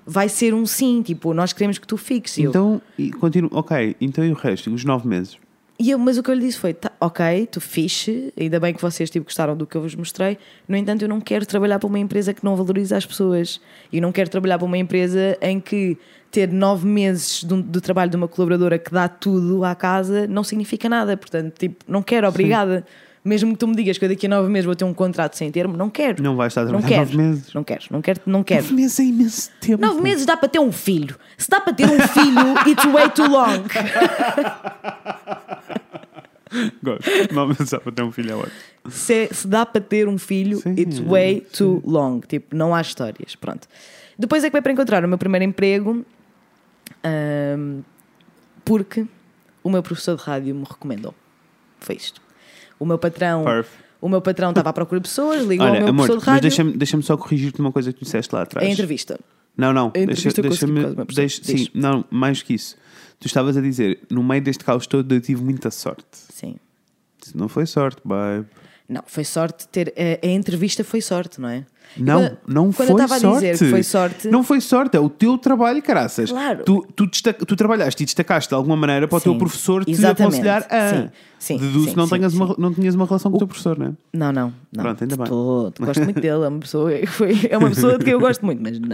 vai ser um sim, tipo, nós queremos que tu fiques. Eu, Então, e continua. Ok, então e o resto? Os nove meses? e eu, mas o que eu lhe disse foi: tá, ok, tu fixe, ainda bem que vocês tipo, gostaram do que eu vos mostrei. No entanto, eu não quero trabalhar para uma empresa que não valoriza as pessoas. E não quero trabalhar para uma empresa em que ter nove meses de, de trabalho de uma colaboradora que dá tudo à casa não significa nada. Portanto, tipo, não quero, obrigada. Mesmo que tu me digas que eu daqui a nove meses vou ter um contrato sem termo, não quero. Não vais estar a não trabalhar quero. nove meses. Não quero, não quero, não quero. Nove meses é imenso tempo. Nove meses dá para ter um filho. Se dá para ter um filho, it's way too long. Gosto. Nove meses dá para ter um filho é ótimo. se, se dá para ter um filho, Sim, it's é, way too long. Tipo, não há histórias. Pronto. Depois é que vai para encontrar o meu primeiro emprego porque o meu professor de rádio me recomendou. Foi isto. O meu patrão. Perf. O meu patrão estava à procura de pessoas, ligou ao Olha, meu amor, professor de mas rádio. deixa-me deixa só corrigir-te uma coisa que tu disseste lá atrás. A entrevista. Não, não. Deixa, deixa-me. deixa- Diz. sim, não, mais que isso. Tu estavas a dizer, no meio deste caos todo, eu tive muita sorte. Sim. Isso não foi sorte, babe. Não, foi sorte ter. A, a entrevista foi sorte, não é? Não, Quando- não quando foi eu estava sorte. a dizer que foi sorte. Não foi sorte, é o teu trabalho, caraças. Claro. Tu, tu, destaca- tu trabalhaste e destacaste de alguma maneira para o teu Sim, professor te exatamente. aconselhar a. Sim, sim, Deduzo sim, que não, sim, tenhas sim. Uma, não tinhas uma relação com o teu professor, não é? Não, não, não. Pronto, ainda bem. todo. Gosto muito dele, é uma pessoa, foi, é uma pessoa de quem eu gosto muito, mas não.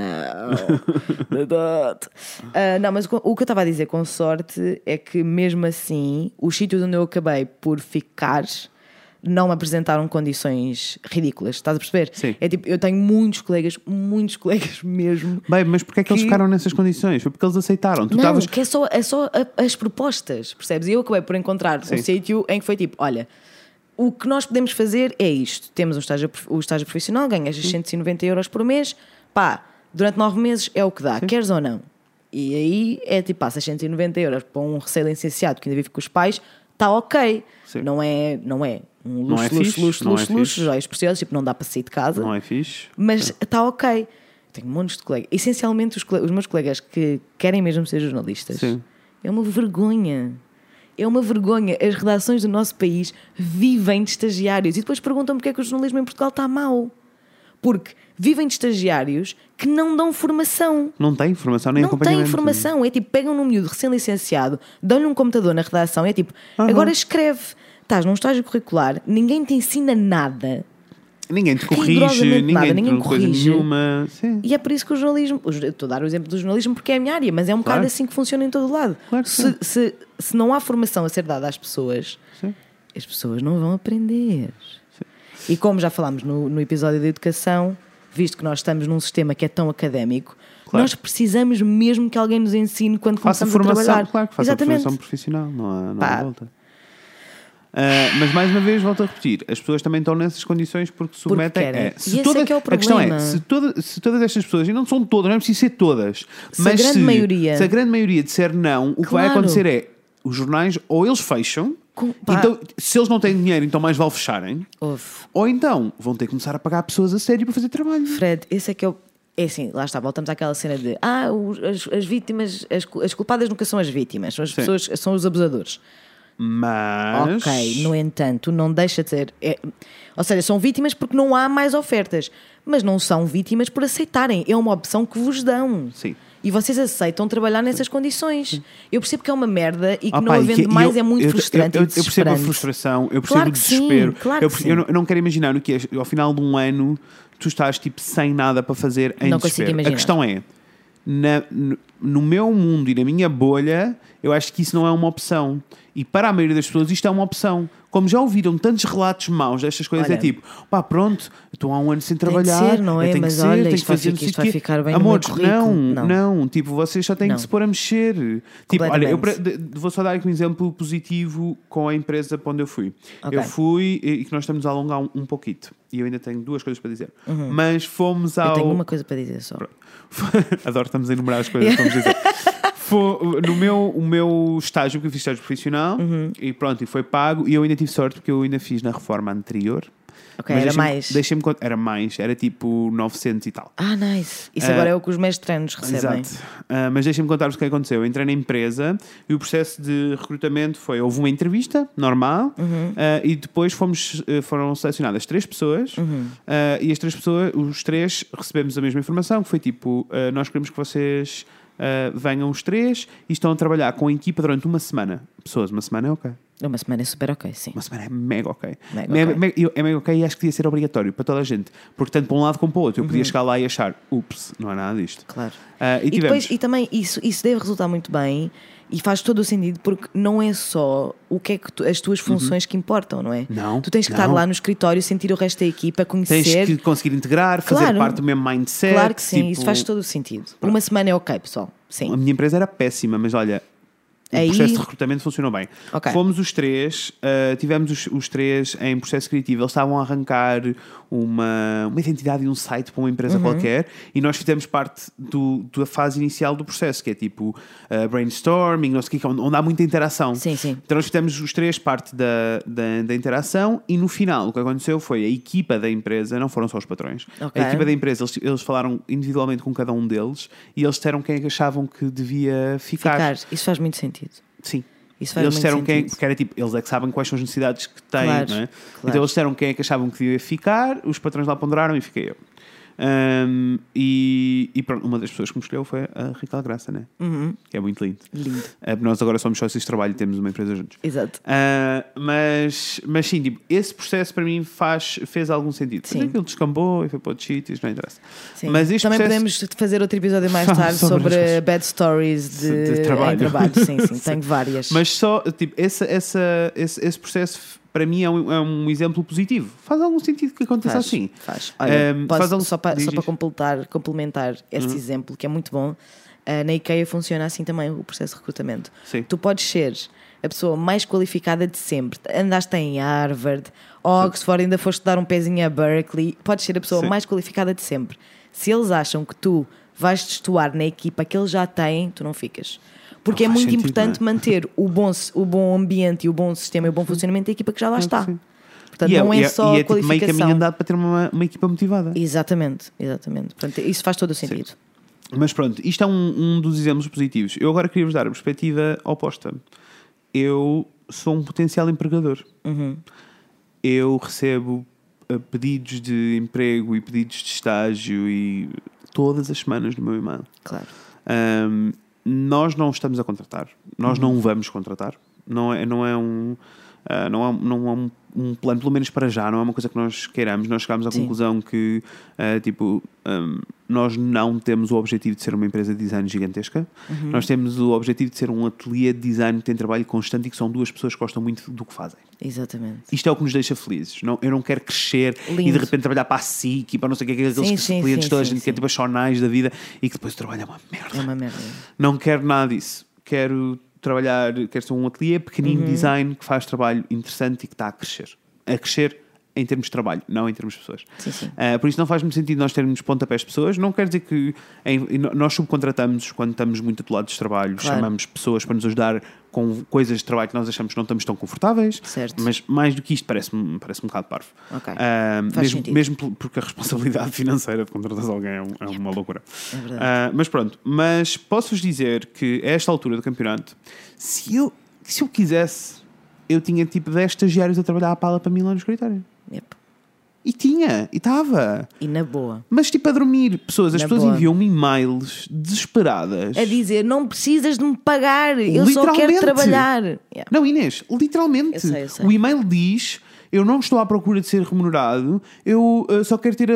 de todo. Ah, não, mas o que o que eu estava a dizer com sorte é que mesmo assim, os sítios onde eu acabei por ficar não me apresentaram condições ridículas, estás a perceber? Sim. É tipo, eu tenho muitos colegas, muitos colegas mesmo. Bem, mas porquê é que, eles Que- ficaram nessas condições? Foi porque eles aceitaram. Tu não, estavas. que é só, é só as propostas, percebes? E eu acabei por encontrar Sim. um sítio em que foi tipo: olha, o que nós podemos fazer é isto: temos um estágio, o estágio profissional, ganhas 690 euros por mês, pá, durante nove meses é o que dá, queres ou não? E aí é tipo, pá, 690 euros para um recém-licenciado que ainda vive com os pais, está ok. Sim. Não é, não é um luxo, é luxo, luxo, não é luxo, luxo, fixe. já é especial, tipo, não dá para sair de casa Não é fixe? mas está ok. Tenho montes de colegas. Essencialmente, os, cole- os meus colegas que querem mesmo ser jornalistas. Sim. É uma vergonha. É uma vergonha. As redações do nosso país vivem de estagiários. E depois perguntam porque é que o jornalismo em Portugal está mau. Porque vivem de estagiários que não dão formação. Não tem informação nem Não têm formação. É tipo, pegam num miúdo recém-licenciado, dão-lhe um computador na redação. É tipo, agora escreve. Estás num estágio curricular, ninguém te ensina nada. Ninguém te corrige, ninguém, nada, te ninguém corrige. nenhuma. Sim. E é por isso que o jornalismo. Estou a dar o exemplo do jornalismo porque é a minha área, mas é um Claro. bocado assim que funciona em todo lado. Claro se, sim. se, se não há formação a ser dada às pessoas, Sim. as pessoas não vão aprender. E como já falámos no, no episódio da educação, visto que nós estamos num sistema que é tão académico, Claro. nós precisamos mesmo que alguém nos ensine quando Faça começamos formação, a trabalhar. claro que faça Exatamente. formação profissional, não há, não Pá. há volta. Ah, mas mais uma vez, volto a repetir, as pessoas também estão nessas condições porque submetem. querem. é, E esse é que é o a questão é, problema. se, toda- se todas estas pessoas, e não são todas, não é preciso ser todas, Se a mas grande se, maioria- se a grande maioria disser não, o que vai Claro. acontecer é os jornais ou eles fecham, Com- então, se eles não têm dinheiro, então mais vale fecharem, Ouve. ou então vão ter que começar a pagar pessoas a sério para fazer trabalho. Fred, esse é que é o. É assim, lá está, voltamos àquela cena de ah, os- as, as vítimas, as, as culpadas nunca são as vítimas, são as Sim. pessoas, são os abusadores. Mas. Ok, no entanto, não deixa de ser. é- ou seja, são vítimas porque não há mais ofertas, mas não são vítimas por aceitarem. É uma opção que vos dão. Sim. E vocês aceitam trabalhar nessas condições. Eu percebo que é uma merda e que Ah, não e havendo que- mais eu- é muito eu- frustrante eu, eu, percebo a frustração, eu percebo Claro o que sim, desespero. claro eu, não, eu não quero imaginar o que é ao final de um ano tu estás tipo sem nada para fazer em Não consigo desespero. imaginar. A questão é na- no, no meu mundo e na minha bolha, eu acho que isso não é uma opção. E para a maioria das pessoas isto é uma opção. Como já ouviram tantos relatos maus destas coisas, Olha. é tipo, pá, pronto, estou há um ano sem Tem que trabalhar. ser, não é? Mas que ser, olha, tenho isto que fazer fi- não sei isto vai ficar bem no Amores, currículo. não, Não. não, tipo, vocês só têm Não. que se pôr a mexer. Tipo, olha, eu vou só dar aqui um exemplo positivo com a empresa para onde eu fui. Ok. Eu fui, e que nós estamos a alongar um, um pouquito, e eu ainda tenho duas coisas para dizer. Uhum. Mas fomos ao. Eu tenho uma coisa para dizer só. Adoro, estamos a enumerar as coisas, vamos dizer. Foi, no meu, o meu estágio, porque eu fiz estágio profissional, Uhum. e pronto, e foi pago, e eu ainda tive sorte porque eu ainda fiz na reforma anterior. Ok, Mas era deixa-me- mais. Deixa-me cont- era mais, era tipo 900 e tal. Ah, nice. Isso Ah, agora é o que os mestrandos recebem. Exato. Ah, mas deixem-me contar-vos o que aconteceu. Eu entrei na empresa e o processo de recrutamento foi: houve uma entrevista normal Uhum. ah, e depois fomos, eh, foram selecionadas três pessoas Uhum. ah, e as três pessoas, os três, recebemos a mesma informação que foi tipo: ah, nós queremos que vocês ah, venham os três e estão a trabalhar com a equipa durante uma semana. Pessoas, uma semana é ok. Uma semana é super ok, sim. Uma semana é mega ok. Mega Me- ok. me- eu- é mega ok e acho que devia ser obrigatório para toda a gente. Porque tanto para um lado como para o outro. Eu Uhum. podia chegar lá e achar, ups, não é nada disto. Claro. Ah, e E, depois, e também isso, isso deve resultar muito bem e faz todo o sentido porque não é só o que é que tu- as tuas funções que importam, não é? Uhum. Não, Tu tens que estar não. lá no escritório, sentir o resto da equipa, Tens conhecer. que conseguir integrar, fazer Claro. parte do mesmo mindset. Claro que sim, tipo, isso faz todo o sentido. Uma semana é ok, pessoal. Sim. A minha empresa era péssima, mas olha, o Aí- processo de recrutamento funcionou bem. Ok. Fomos os três, ah, tivemos os, os três em processo criativo. Eles estavam a arrancar uma, uma identidade e um site para uma Uhum. empresa qualquer e nós fizemos parte do, da fase inicial do processo, que é tipo ah, brainstorming, não sei o que é onde, há muita interação. Sim, sim. Então nós fizemos os três parte da, da, da interação e no final o que aconteceu foi a equipa da empresa, não foram só os patrões, Ok. a equipa da empresa, eles, eles falaram individualmente com cada um deles e eles disseram quem é achavam que devia ficar. Ficar. Isso faz muito sentido. Sim. Isso faz eles disseram quem, sentido. porque era tipo, eles é que sabem quais são as necessidades que têm, Claro, não é? claro. Então eles disseram quem é que achavam que devia ficar, os patrões lá ponderaram e fiquei eu. Ahm, e, e pronto, uma das pessoas que me escolheu foi a Raquel Graça, né? Que é muito lindo. Uhum. Lindo. Ah, nós agora somos sócios de trabalho e temos uma empresa juntos. Exato. Ah, mas, mas sim, tipo, esse processo para mim faz, fez algum sentido. Sim. Sim. Aquilo descambou e foi para outros sítios, não interessa. Sim. Mas este Também processo- podemos fazer outro episódio mais Sobre tarde sobre, coisas. bad stories de, De trabalho. em trabalho. Sim, sim, tenho várias. Mas só, tipo, essa, essa, esse, esse processo para mim é um, é um exemplo positivo. Faz algum sentido que aconteça faz, assim. Faz. Olha, Um, posso- faz algum- só para, só para completar, complementar este exemplo, que é muito bom, ah, na IKEA funciona assim também o processo de recrutamento. Sim. Tu podes ser a pessoa mais qualificada de sempre. Andaste em Harvard, Oxford, ainda foste dar um pezinho a Berkeley. Podes ser a pessoa Sim. mais qualificada de sempre. Se eles acham que tu vais destoar na equipa que eles já têm, tu não ficas. Porque é Não muito sentido, importante é? manter o bom, o bom ambiente e o bom sistema e o bom funcionamento da equipa que já lá está. sim. Portanto, e não é, e só e a é tipo meio qualificação. caminho andado para ter uma, uma equipa motivada. Exatamente, exatamente. Portanto, isso faz todo o sentido. Mas pronto, isto é um, um dos exemplos positivos. Eu agora queria vos dar a perspectiva oposta. Eu sou um potencial empregador. Uhum. Eu recebo eh, pedidos de emprego e pedidos de estágio e todas as semanas no meu e-mail. Claro. Ahm, nós não estamos a contratar, nós não vamos contratar. Não é, não é um. Ah, não há, não há um, um plano, pelo menos para já, não é uma coisa que nós queiramos. Nós chegámos à Sim. conclusão que, ah, tipo, hum, nós não temos o objetivo de ser uma empresa de design gigantesca. Uhum. Nós temos o objetivo de ser um ateliê de design que tem trabalho constante e que são duas pessoas que gostam muito do que fazem. Exatamente. Isto é o que nos deixa felizes. Não, eu não quero crescer e de Lindo. repente trabalhar para a SIC e para não sei o que, aqueles Sim, sim, clientes, sim, toda a gente que é tipo as jornais da vida e que depois o trabalho é uma merda. É uma merda. Não quero nada disso. Quero trabalhar, quero ser um ateliê pequenino Uhum. de design que faz trabalho interessante e que está a crescer. A crescer em termos de trabalho, não em termos de pessoas. Sim, sim. Ah, por isso não faz muito sentido nós termos pontapés de pessoas. Não quer dizer que em- nós subcontratamos quando estamos muito atolados de trabalho, Claro. chamamos pessoas para nos ajudar com coisas de trabalho que nós achamos que não estamos tão confortáveis. Certo. Mas mais do que isto parece-me parece um bocado parvo. Ok. Faz mesmo, mesmo por- porque a responsabilidade financeira de contratar alguém é, um- é uma loucura. É verdade. Ah, mas pronto, mas posso-vos dizer que a esta altura do campeonato, se eu, se eu quisesse, eu tinha tipo 10 estagiários a trabalhar à pala para mim lá no escritório. Yep. E tinha, e estava. E na boa. Mas tipo a dormir, pessoas, as Na pessoas enviam-me e-mails desesperadas. A dizer, não precisas de me pagar, eu só quero trabalhar. Yeah. Não, Inês, literalmente. Eu sei, eu sei. O e-mail diz: Eu não estou à procura de ser remunerado, eu uh, só quero ter a,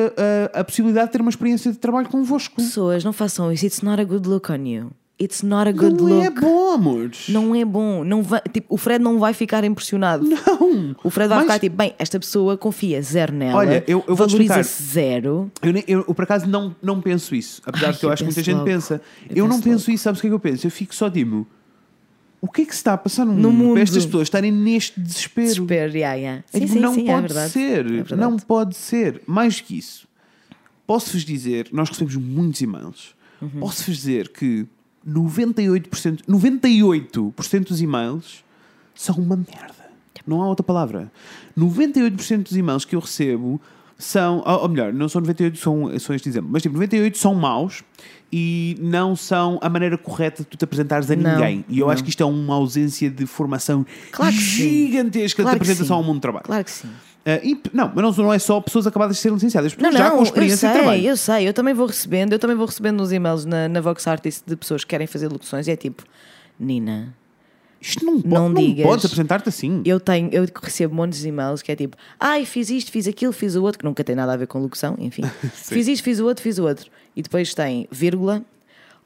a- a possibilidade de ter uma experiência de trabalho convosco. Pessoas, não façam isso. It's not a good look on you. It's not a good não look. é bom, amores. Não é bom. Não vai, tipo, o Fred não vai ficar impressionado. Não. O Fred vai Mas- ficar tipo, bem, esta pessoa confia zero nela, Olha, eu- eu valoriza-se zero. Eu, nem- eu, eu, por acaso não, não penso isso, apesar Ai, de que eu eu acho que muita penso gente logo. pensa. Eu Eu, não penso penso isso, sabes o que é que eu penso? Eu fico só tipo, o que é que se está a passar no, No mundo, mundo. para estas pessoas estarem neste desespero? Desespero, yeah, yeah. É Sim, tipo, sim, não sim, pode é ser, É não pode ser. Mais do que isso, posso-vos dizer, nós recebemos muitos e-mails, Uhum. posso-vos dizer que 98%, 98% dos e-mails são uma merda. Não há outra palavra. 98% dos e-mails que eu recebo são, ou melhor, não são 98, são, são este exemplo, mas tipo, 98 são maus e não são a maneira correta de tu te apresentares a Não, ninguém. E eu não. acho que isto é uma ausência de formação Claro gigantesca Claro de apresentação ao mundo do trabalho. Claro que sim. Ah, não, mas não, não é só pessoas acabadas de ser licenciadas, Não, já não, com eu experiência de sei, trabalho. eu sei, eu também vou recebendo, eu também vou recebendo uns e-mails na, na Vox Artist de pessoas que querem fazer locuções e é tipo, Nina, Isto não, Não pode, não digas. podes apresentar-te assim. eu tenho, eu recebo montes de e-mails que é tipo, ai, fiz isto, fiz aquilo, fiz o outro, que nunca tem nada a ver com locução, enfim. fiz isto, fiz o outro, fiz o outro. E depois tem vírgula,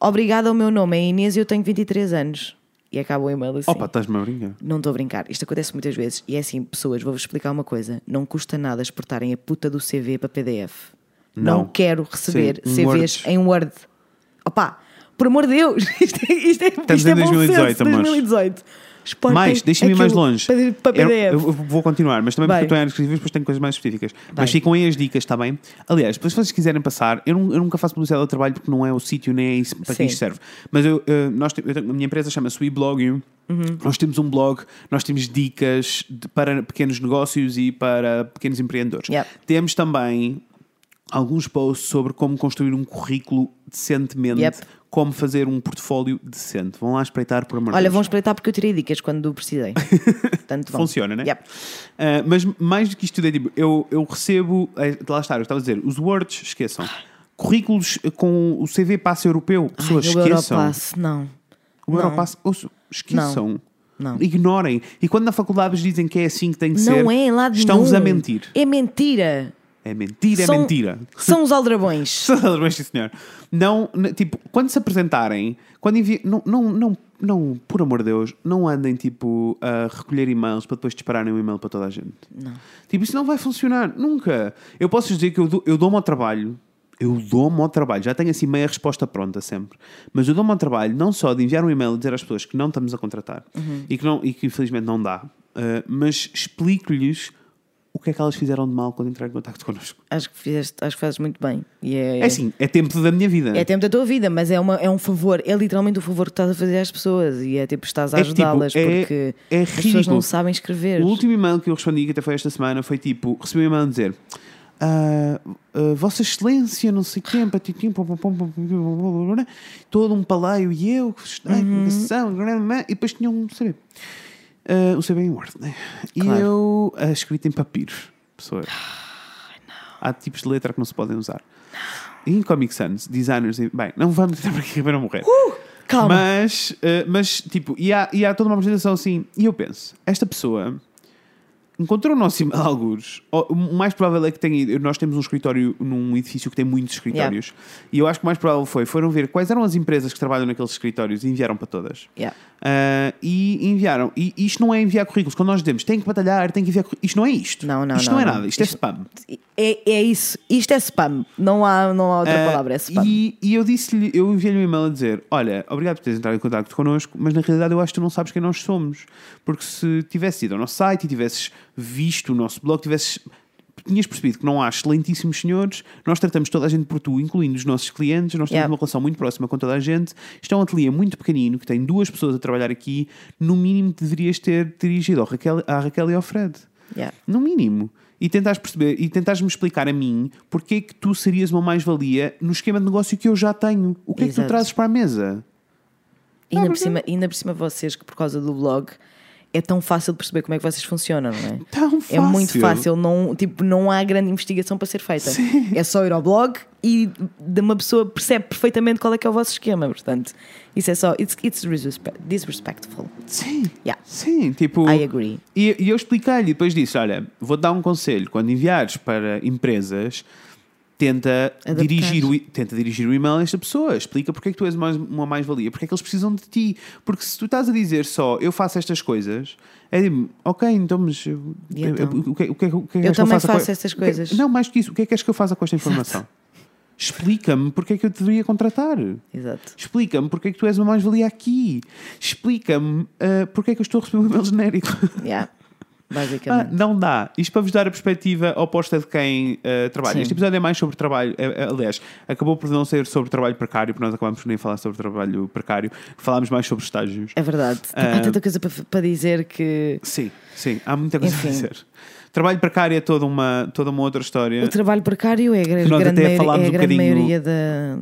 obrigada ao meu nome é Inês e eu tenho 23 anos. E acaba o e-mail assim. Opa, estás-me a brincar. Não estou a brincar, isto acontece muitas vezes. E é assim, pessoas, vou-vos explicar uma coisa: não custa nada exportarem a puta do CV para PDF. Não, Não. quero receber Sim, um CVs Word. em Word. Opá, por amor de Deus, isto é, isto é, Estamos isto é em bom 2018, senso, amores. 2018. Exportem Mais, deixem-me ir mais longe. Para, para Eu- PDF. Eu, vou continuar, mas também Vai. porque estou em áreas criativas, depois tenho coisas mais específicas. Mas ficam aí as dicas, está bem? Aliás, depois se vocês quiserem passar, eu, nu- eu nunca faço publicidade ao trabalho porque não é o sítio nem é isso para quem isto serve. Mas eu, eh, nós, eu tenho- a minha empresa chama-se WeBlog. Uhum. Nós temos um blog, nós temos dicas de- para pequenos negócios e para pequenos empreendedores. Yep. Temos também alguns posts sobre como construir um currículo decentemente, Yep. como fazer um portfólio decente. Vão lá espreitar por amor Olha, vão espreitar porque eu tirei dicas quando precisei. Portanto, vão. Funciona, né? Yep. Uh, mas mais do que isto é tipo, eu, eu recebo, eh, lá está, eu estava a dizer, os Words, esqueçam. Currículos com o CV passe europeu, pessoas Ai, o esqueçam. Europass, não. O Não. Europass, ouçam, esqueçam. Não. Ignorem. E quando na faculdade dizem que é assim que tem que ser, Não é lá de estão-vos a mentir. É mentira. É mentira, é São- mentira. São os aldrabões. Saudades, sim, senhor. Não, tipo, quando se apresentarem, quando envi... não, não, não, não, por amor de Deus, não andem tipo a recolher e-mails para depois dispararem um e-mail para toda a gente. Não. Tipo, isso não vai funcionar, nunca. Eu posso dizer que eu, dou- eu dou-me ao trabalho, eu dou-me ao trabalho, já tenho assim meia resposta pronta sempre, mas eu dou-me ao trabalho não só de enviar um e-mail e dizer às pessoas que não estamos a contratar e, que não, e que infelizmente não dá, uh, mas explico-lhes o que é que elas fizeram de mal quando entraram em contato connosco. Acho que, fizeste, acho que fazes muito bem. E é, é assim, é tempo da minha vida. É tempo da tua vida, mas é, uma, é um favor, é literalmente o um favor que estás a fazer às pessoas e é tipo, estás a é tipo, ajudá-las tipo, porque é as pessoas não sabem escrever. O último e-mail que eu respondi, que até foi esta semana, foi tipo: recebi um e-mail a dizer. Ah, ah, Vossa Excelência, não sei quem, todo um palaio e eu, que estudei, uhum. e depois tinham, sabe, ah, um CB em Word, né? E Claro. eu, ah, escrito em papiros, pessoas. Há tipos de letra que não se podem usar. E em Comic Sans, designers, e- bem, não vamos entrar por aqui para não morrer. Calma. Mas, eh, mas tipo, e há, e há toda uma apresentação assim. E eu penso, esta pessoa encontrou o nosso e-mail alguns. O mais provável é que tenha. Nós temos um escritório num edifício que tem muitos escritórios. E eu acho que o mais provável foi: foram ver quais eram as empresas que trabalham naqueles escritórios e enviaram para todas. Yeah. Ah, e enviaram. E isto não é enviar currículos. Quando nós dizemos tem que batalhar, tem que enviar currículos. Isto não é isto. Não, não, Isto não, não, é nada. Isto, Isto- é spam. É, é isso. Isto é spam. Não há, não há outra Ah, palavra, é spam. E, e eu disse-lhe, eu enviei-lhe um e-mail a dizer: Olha, obrigado por teres entrado em contato connosco, mas na realidade eu acho que tu não sabes quem nós somos. Porque se tivesses ido ao nosso site e tivesses visto o nosso blog, tivesses. Tinhas percebido que não há excelentíssimos senhores, nós tratamos toda a gente por tu, incluindo os nossos clientes, nós temos Yeah. uma relação muito próxima com toda a gente. Isto é um ateliê muito pequenino que tem duas pessoas a trabalhar aqui. No mínimo, deverias ter dirigido ao Raquel, à Raquel e ao Fred. Yeah. No mínimo. E tentares perceber e tentares me explicar a mim porque é que tu serias uma mais-valia no esquema de negócio que eu já tenho. O que é que tu Exato. trazes para a mesa? E ainda, por cima, ainda por cima vocês, que por causa do blog, é tão fácil de perceber como é que vocês funcionam, não é? Tão É muito fácil. fácil, não, tipo, não há grande investigação para ser feita. É só ir ao blog e de uma pessoa percebe perfeitamente qual é que é o vosso esquema. Portanto, isso é só. It's, it's disrespe- disrespectful. Sim. Yeah. Sim, tipo. I agree. E, e eu expliquei-lhe, depois disse: Olha, vou-te dar um conselho. Quando enviares para empresas, tenta Adaptar. dirigir, o, tenta dirigir o e-mail a esta pessoa. Explica porque é que tu és mais, uma mais-valia, porque é que eles precisam de ti. Porque se tu estás a dizer só eu faço estas coisas, é tipo, ok, então, mas eu- então? eu- o que, o que, é que Eu és também faça com- faço estas que- coisas. não, mais que isso, o que é que queres que eu faça com esta informação? Explica-me porque é que eu te deveria contratar. Exato. Explica-me porque é que tu és uma mais-valia aqui. Explica-me ah, porque é que eu estou a receber um e-mail genérico. Yeah. Ah, Basicamente. não dá. Isto para vos dar a perspectiva oposta de quem ah, trabalha. Sim. Este episódio é mais sobre trabalho. é- é- aliás, acabou por não ser sobre trabalho precário, porque nós acabamos por nem falar sobre trabalho precário. Falámos mais sobre estágios. É verdade. Ah. Há tanta coisa para, para dizer que Sim, sim. Há muita coisa Enfim. a dizer. Trabalho precário é toda uma, toda uma outra história. o trabalho precário é a grande, grande é a um grande bocadinho- maioria da,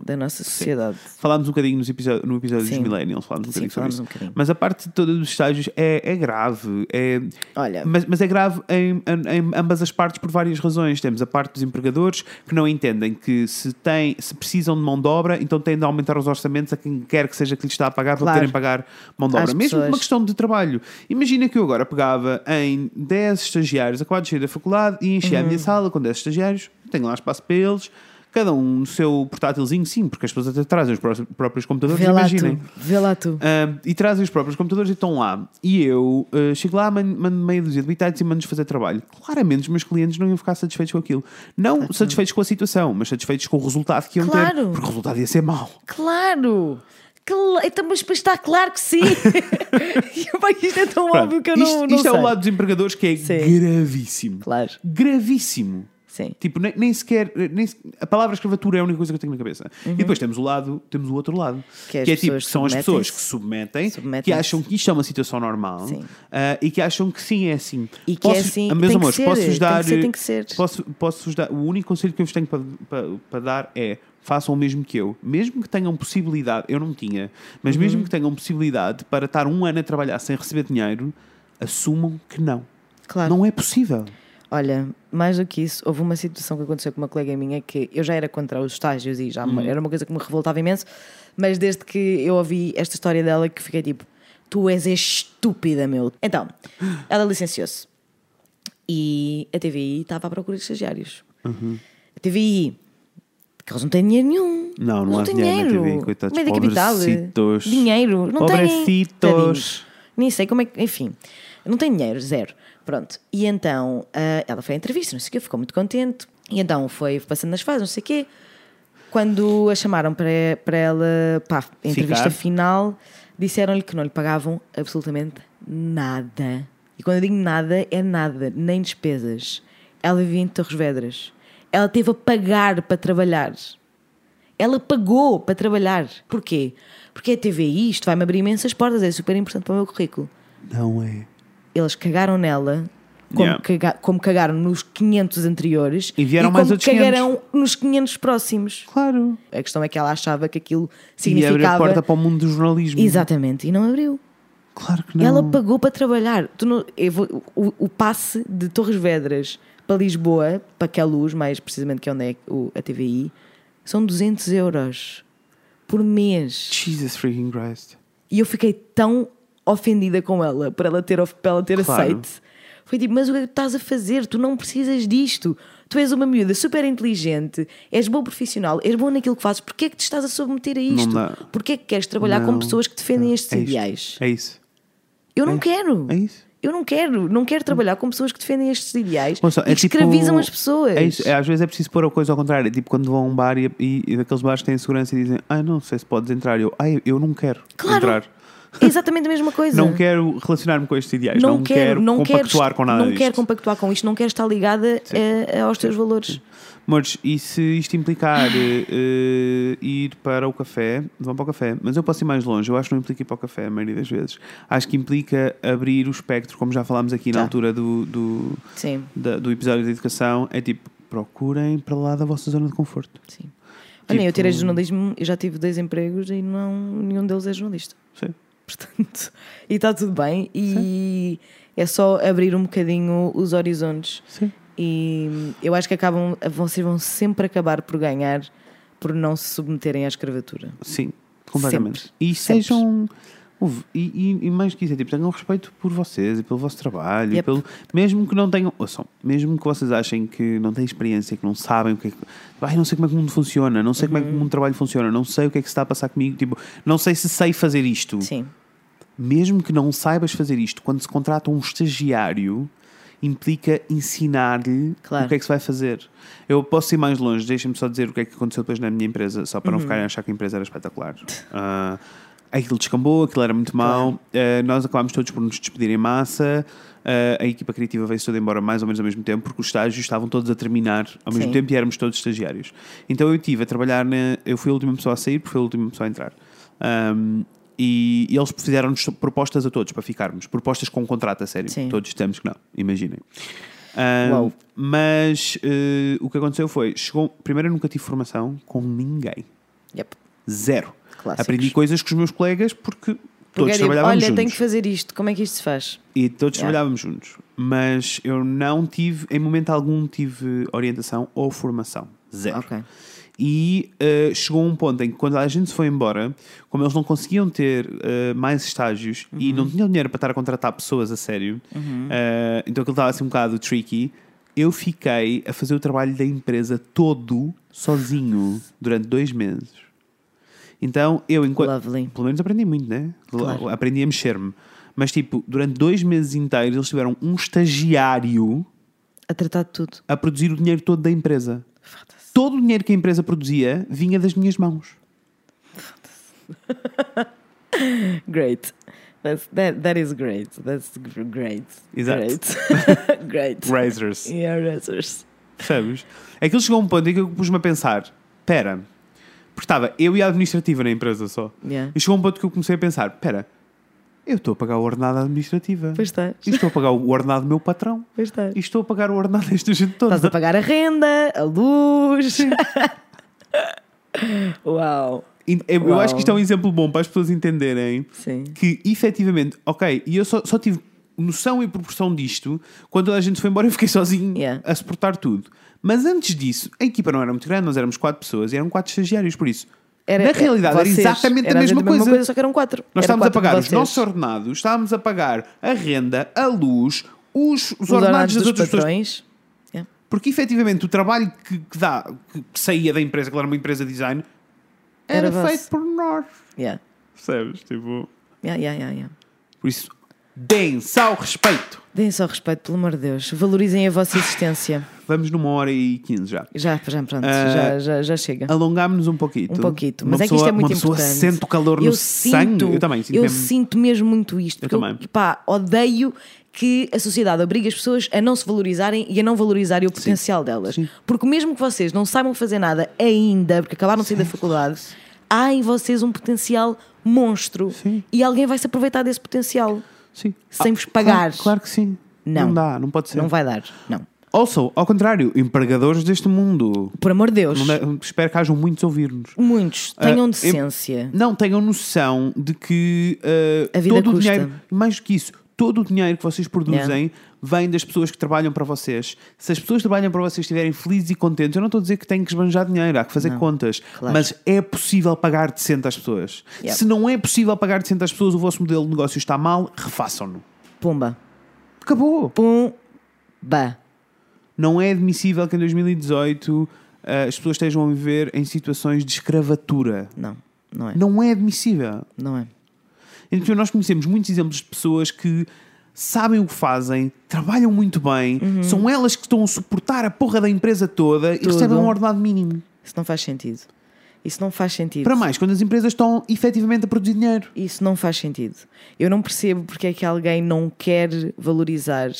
da nossa sociedade. Falámos um bocadinho nos episódio, no episódio Sim. dos Millennials. Falámos um Sim, bocadinho sobre falámos isso. um bocadinho. Mas a parte toda dos estágios é, é grave. É, Olha, Mas, mas é grave em, em- em ambas as partes por várias razões. Temos a parte dos empregadores que não entendem que se, têm, se precisam de mão de obra, então têm de aumentar os orçamentos a quem quer que seja que lhes está a pagar para Claro. poderem pagar mão de Às obra. Mesmo pessoas. uma questão de trabalho. Imagina que eu agora pegava em 10 estagiários acabados de sair da faculdade e enchia Uhum. a minha sala com 10 estagiários, tenho lá espaço para eles. Cada um no seu portátilzinho, sim, porque as pessoas até trazem os pró- próprios computadores, vê imaginem. tu. Vê lá tu. Ah, e trazem os próprios computadores e estão lá. E eu ah, chego lá, mando, mando meia dúzia de bitites e mando-nos fazer trabalho. Claramente os meus clientes não iam ficar satisfeitos com aquilo. Não satisfeitos com a situação, mas satisfeitos com o resultado que iam ter. Claro. Porque o resultado ia ser mau. Claro! Então, mas está claro que sim! Isto é tão Pronto, óbvio que eu isto não, não isto é sei. o lado dos empregadores que é Sim. gravíssimo. Claro, Gravíssimo. sim. Tipo, nem, nem sequer. Nem, a palavra escravatura é a única coisa que eu tenho na cabeça. E depois temos o lado, temos o outro lado. Uhum. Que é as tipo, pessoas são as pessoas que submetem, Submetem-se. que acham que isto é uma situação normal ah, e que acham que sim, é assim. E que é assim, meus tem que amores, posso-vos tem que dar. ser, tem que ser. Posso, posso-vos dar. O único conselho que eu vos tenho para, para, para dar é. Façam o mesmo que eu. Mesmo que tenham possibilidade, eu não tinha, mas Uhum. mesmo que tenham possibilidade para estar um ano a trabalhar sem receber dinheiro, assumam que não. Claro. Não é possível. Olha, mais do que isso, houve uma situação que aconteceu com uma colega minha que eu já era contra os estágios e já me- era uma coisa que me revoltava imenso, mas desde que eu ouvi esta história dela que fiquei tipo, tu és estúpida, meu. Então, ela licenciou-se e a TVI estava à procura de estagiários. A TVI, porque eles não têm dinheiro nenhum. Não, não há têm dinheiro na TVI, coitados, Meio da capital. pobrecitos. Dinheiro. Não. Pobrecitos. Nem sei como é que. Enfim, não tem dinheiro, zero. Pronto. E então ah, ela foi à entrevista, não sei o quê, ficou muito contente. E então foi passando nas fases, não sei o quê. Quando a chamaram para, para ela, pá, a entrevista Ficar. final, disseram-lhe que não lhe pagavam absolutamente nada. E quando eu digo nada, é nada, nem despesas. Ela vivia em Torres Vedras. Ela teve a pagar para trabalhar. Ela pagou para trabalhar. Porquê? Porque a TVI, isto vai-me abrir imensas portas, é super importante para o meu currículo. Não é. Eles cagaram nela, como, Yeah. caga- como cagaram nos 500 anteriores E vieram como mais outros cagarão nos 500 próximos. Claro. A questão é que ela achava que aquilo E abre a significava. porta para o mundo do jornalismo. Exatamente, e não abriu. Claro que não. Ela pagou para trabalhar. Tu não- eu vou- o, o passe de Torres Vedras para Lisboa, para Queluz, mais precisamente que é onde é o, a TVI, são 200 euros por mês. Jesus freaking Christ. E eu fiquei tão ofendida com ela por ela ter, para ela ter Claro. aceito. Foi tipo, mas o que é que estás a fazer? Tu não precisas disto. Tu és uma miúda super inteligente, és bom profissional, és bom naquilo que fazes. Porquê é que te estás a submeter a isto? Porquê é que queres trabalhar com Não. pessoas que defendem estes é isto. ideais? É isso. Eu não é- quero. é isso. Eu não quero. Não quero trabalhar com pessoas que defendem estes ideais Ouça, e que escravizam as pessoas. É isso, é, às vezes é preciso pôr a coisa ao contrário. É tipo quando vão a um bar e, e, e daqueles bares que têm segurança e dizem: Ah, não sei se podes entrar. Eu, ah, eu não quero Claro. entrar. É exatamente a mesma coisa. Não quero relacionar-me com estes ideais. Não, quero, não compactuar quero, com nada Não disto. quero compactuar com isto, não quero estar ligada eh, aos teus valores. Amores, e se isto implicar eh, ir para o café, vão para o café. Mas eu posso ir mais longe. Eu acho que não implica ir para o café, a maioria das vezes. Acho que implica abrir o espectro, como já falámos aqui na Já. altura do, do, Sim, da- do episódio de educação. É tipo, procurem para lá da vossa zona de conforto. sim. Olha, eu Tipo- tirei jornalismo e já tive dois empregos e não, nenhum deles é jornalista. Sim. Portanto, e está tudo bem. E é só abrir um bocadinho os horizontes. Sim. E eu acho que acabam, vocês vão sempre acabar por ganhar por não se submeterem à escravitura. Sim, completamente. Sempre. E Sempre. sejam. E, e- e mais que isso, é tipo, tenham respeito por vocês e pelo vosso trabalho. Yep. pelo, mesmo que não tenham. Ouçam, mesmo que vocês achem que não têm experiência, que não sabem o que é que. Ai, não sei como é que o mundo funciona, não sei como é que Uhum. o mundo de trabalho funciona, não sei o que é que se está a passar comigo, tipo, não sei se sei fazer isto. Sim, Mesmo que não saibas fazer isto, quando se contrata um estagiário, implica ensinar-lhe Claro. o que é que se vai fazer. Eu posso ir mais longe, deixem-me só dizer o que é que aconteceu depois na minha empresa, só para não ficarem a achar que a empresa era espetacular. Ah, aquilo descambou, aquilo era muito mau, Ah, nós acabámos todos por nos despedir em massa. Ah, a equipa criativa veio toda embora mais ou menos ao mesmo tempo, porque os estágios estavam todos a terminar ao mesmo Sim. tempo e éramos todos estagiários. Então eu estive a trabalhar, na, eu fui a última pessoa a sair, porque fui a última pessoa a entrar. Ahm, e, e eles fizeram-nos propostas a todos para ficarmos, propostas com um contrato a sério. Sim. Todos dissemos que não, imaginem. Mas eh, o que aconteceu foi: chegou, primeiro eu nunca tive formação com ninguém, yep. zero. Clássicos. Aprendi coisas com os meus colegas porque Porque todos é tipo, trabalhávamos olha, juntos. tenho que fazer isto, como é que isto se faz? E todos Yeah. trabalhávamos juntos. Mas eu não tive, em momento algum, tive orientação ou formação. Zero. Ok. E uh, chegou um ponto em que, quando a gente se foi embora, como eles não conseguiam ter uh, mais estágios Uhum. e não tinham dinheiro para estar a contratar pessoas a sério, uh, então aquilo estava assim um bocado tricky. Eu fiquei a fazer o trabalho da empresa todo sozinho durante dois meses. Então eu, enquanto. Lovely. Pelo menos aprendi muito, né? Claro. Aprendi a mexer-me. Mas, tipo, durante dois meses inteiros eles tiveram um estagiário A tratar de tudo. a produzir o dinheiro todo da empresa. Todo o dinheiro que a empresa produzia vinha das minhas mãos. Great. That's, that, that is great. That's gr- great. Exato. Great. great. Razors. Yeah, razors. Percebes? É que ele chegou a um ponto em que eu pus-me a pensar: pera, porque estava eu e a administrativa na empresa só. Yeah. E chegou a um ponto que eu comecei a pensar: pera, eu estou a pagar o ordenado administrativa. Pois estás. E estou a pagar o ordenado do meu patrão. Pois estás. E estou a pagar o ordenado desta gente toda. Estás a pagar a renda, a luz. Uau. Eu, eu Uau. acho que isto é um exemplo bom para as pessoas entenderem Sim. que efetivamente, ok, e eu só, só tive noção e proporção disto quando toda a gente foi embora eu fiquei sozinho Yeah. a suportar tudo. Mas antes disso, a equipa não era muito grande, nós éramos quatro pessoas e eram quatro estagiários, por isso. Era- na realidade, era vocês- exatamente era a mesma coisa. Só que eram quatro. Nós Era estávamos a quatro de pagar os nossos ordenados, estávamos a pagar a renda, a luz, os, os, Os ordenados ordenados das dos outras pessoas. patrões. Yeah. Porque efetivamente o trabalho que, que dá, que saía da empresa, que era uma empresa de design, era, Era feito por nós. Yeah. Percebes? Tipo, Yeah, yeah, yeah, yeah. por isso, deem-se ao respeito. Deem só respeito, pelo amor de Deus. Valorizem a vossa existência. Vamos numa hora e quinze já. Já, já, pronto, Ah, já, já, já chega. Alongámos-nos um pouquinho. Um pouquito. Uma Mas é que isto pessoa- é muito uma pessoa importante. sente o calor no eu sangue. Sinto, Eu também sinto eu mesmo. sinto mesmo muito isto. Porque também. pá, odeio que a sociedade obrigue as pessoas a não se valorizarem e a não valorizarem o potencial delas. Sim. Porque mesmo que vocês não saibam fazer nada ainda, porque acabaram de sair da faculdade, há em vocês um potencial monstro. Sim. E alguém vai se aproveitar desse potencial. Sim. Sem vos claro- pagar. Claro, que sim. Não. dá, não pode ser. Não vai dar. Não. Also, ao contrário, empregadores deste mundo. Por amor de Deus. Não espero que hajam muitos a ouvir-nos. Muitos. Tenham Ah, decência. Não tenham noção de que uh, A vida todo o custa. dinheiro, mais do que isso, todo o dinheiro que vocês produzem Yeah. Vem das pessoas que trabalham para vocês. Se as pessoas que trabalham para vocês estiverem felizes e contentes, eu não estou a dizer que têm que esbanjar dinheiro, há que fazer contas, claro. mas é possível pagar decente às pessoas. Yep. Se não é possível pagar decente às pessoas, o vosso modelo de negócio está mal, refaçam-no. Pumba. Acabou. Pum. Bah. Não é admissível que em 2018 ah, as pessoas estejam a viver em situações de escravatura. Não, não é. Não é admissível. Não é. Então, nós conhecemos muitos exemplos de pessoas que sabem o que fazem, trabalham muito bem, Uhum. são elas que estão a suportar a porra da empresa toda e Tudo. recebem um ordenado mínimo. Isso não faz sentido. Isso não faz sentido. Para mais, quando as empresas estão efetivamente a produzir dinheiro. Isso não faz sentido. Eu não percebo porque é que alguém não quer valorizar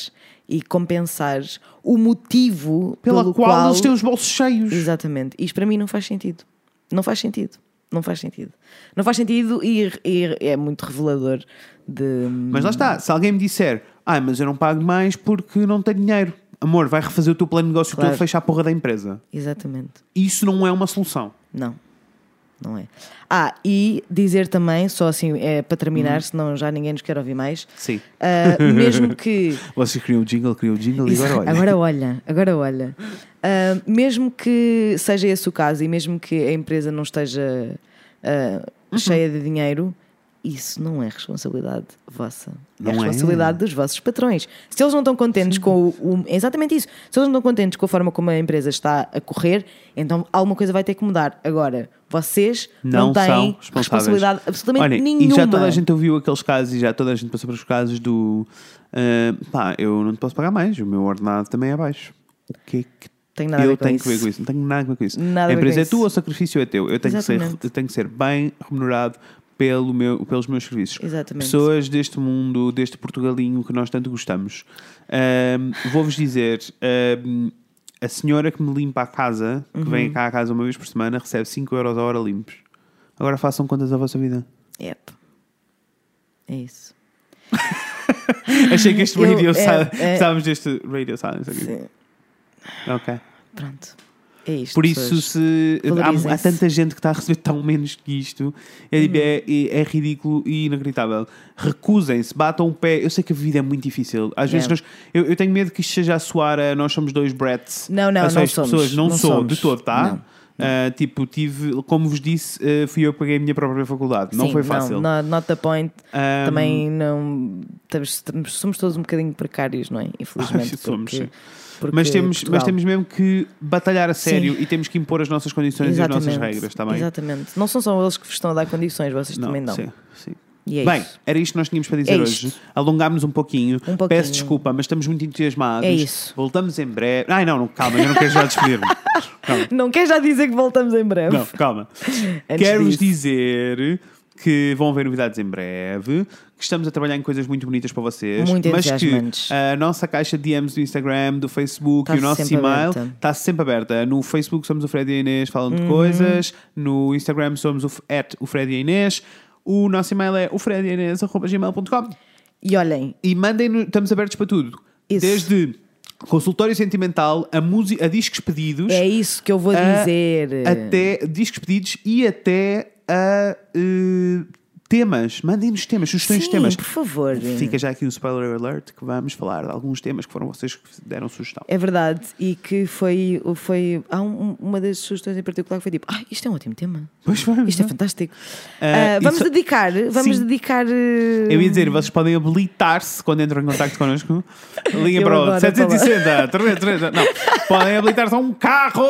e compensar o motivo Pela pelo qual, qual eles têm os bolsos cheios. Exatamente. Isto para mim não faz sentido. Não faz sentido. Não faz sentido. Não faz sentido e, e é muito revelador de. Mas lá está, se alguém me disser, ah, mas eu não pago mais porque não tenho dinheiro. Amor, vai refazer o teu plano de negócio Claro. todo, fecha a porra da empresa. Exatamente. Isso não é uma solução. Não. Não é. Ah, e dizer também, só assim é para terminar, senão já ninguém nos quer ouvir mais. Sim. ah, mesmo que. Vocês criam o jingle, criam o jingle e agora olha. Agora olha, agora olha. Ah, mesmo que seja esse o caso e mesmo que a empresa não esteja ah, Uhum. cheia de dinheiro, isso não é responsabilidade vossa. Não é é. responsabilidade dos vossos patrões. Se eles não estão contentes com o, o- é exatamente isso. Se eles não estão contentes com a forma como a empresa está a correr, então alguma coisa vai ter que mudar. Agora, vocês não, não, têm responsabilidade absolutamente Olha, nenhuma. E já toda a gente ouviu aqueles casos e já toda a gente passou pelos casos do ah, pá, eu não te posso pagar mais, o meu ordenado também é baixo. O que é que Tenho nada a eu ver com tenho isso. que ver com isso? Não tenho nada a ver com isso. Nada a a ver empresa é tua, o sacrifício é teu. Eu tenho, que ser, eu tenho que ser bem remunerado pelo meu, pelos meus serviços. Exatamente. Pessoas deste mundo, deste Portugalinho que nós tanto gostamos. Ahm, Vou-vos dizer: ahm, a senhora que me limpa a casa, que Uhum. vem cá à casa uma vez por semana, recebe 5 euros a hora limpos. Agora façam contas da vossa vida. Yep. É isso. Achei que este Eu- radio é- silence. é- Precisávamos deste radio silence aqui. Sim. Ok. Pronto. É isto. Por isso, se há, há tanta gente que está a receber tão menos que isto, é, tipo, é, é- é ridículo e inacreditável. Recusem-se, batam o pé. Eu sei que a vida é muito difícil. Às vezes, Yeah. nós, eu, eu tenho medo que isto seja a soar a nós somos dois brats. Não, não, não somos. pessoas. Não, Não sou somos. de todo, tá? Não. Ah, tipo, tive, como vos disse, ah, fui eu que paguei a minha própria faculdade. Não Sim, foi fácil. Não, not, not the point. Ah, Também não. estamos- somos todos um bocadinho precários, não é? Infelizmente. Somos, sim. Porque mas, temos, mas temos mesmo que batalhar a sério Sim. e temos que impor as nossas condições e as nossas Exatamente, regras, está bem? Exatamente. Não são só eles que vos estão a dar condições, vocês também não. Sim, sim. E é Bem, isso. era isto que nós tínhamos para dizer É hoje. Alongámos um pouquinho. Um pouquinho. Peço desculpa, mas estamos muito entusiasmados. É isso. Voltamos em breve. Ai, não, não calma, eu não quero já despedir-me. Não quer já dizer que voltamos em breve. Não, calma. Quero-vos dizer que vão haver novidades em breve, que estamos a trabalhar em coisas muito bonitas para vocês, Muito mas que a nossa caixa de DMs do Instagram, do Facebook Está e o nosso e-mail aberta. está sempre aberta. No Facebook somos o Fred e a Inês falando Uhum. de coisas, no Instagram somos o, at o Fred e a Inês, o nosso e-mail é o frediainês.gmail.com E olhem, e mandem, estamos abertos para tudo. Isso. Desde consultório sentimental a, música, a discos pedidos, é isso que eu vou a- dizer. até discos pedidos e até a eh, temas. Mandem-nos temas, sugestões de Sim, temas. por favor. Fica já aqui o spoiler alert que vamos falar de alguns temas que foram vocês que deram sugestão. É verdade, e que foi. foi há um- uma das sugestões em particular que foi tipo: ah, isto é um ótimo tema. Pois vamos. Isto é fantástico. Ah, Ah, vamos só- dedicar, vamos Sim. dedicar. eh, Eu ia dizer, vocês podem habilitar-se quando entram em contato connosco. Liguem Eu para o adoro a 760, 330. Não, podem habilitar-se a um carro!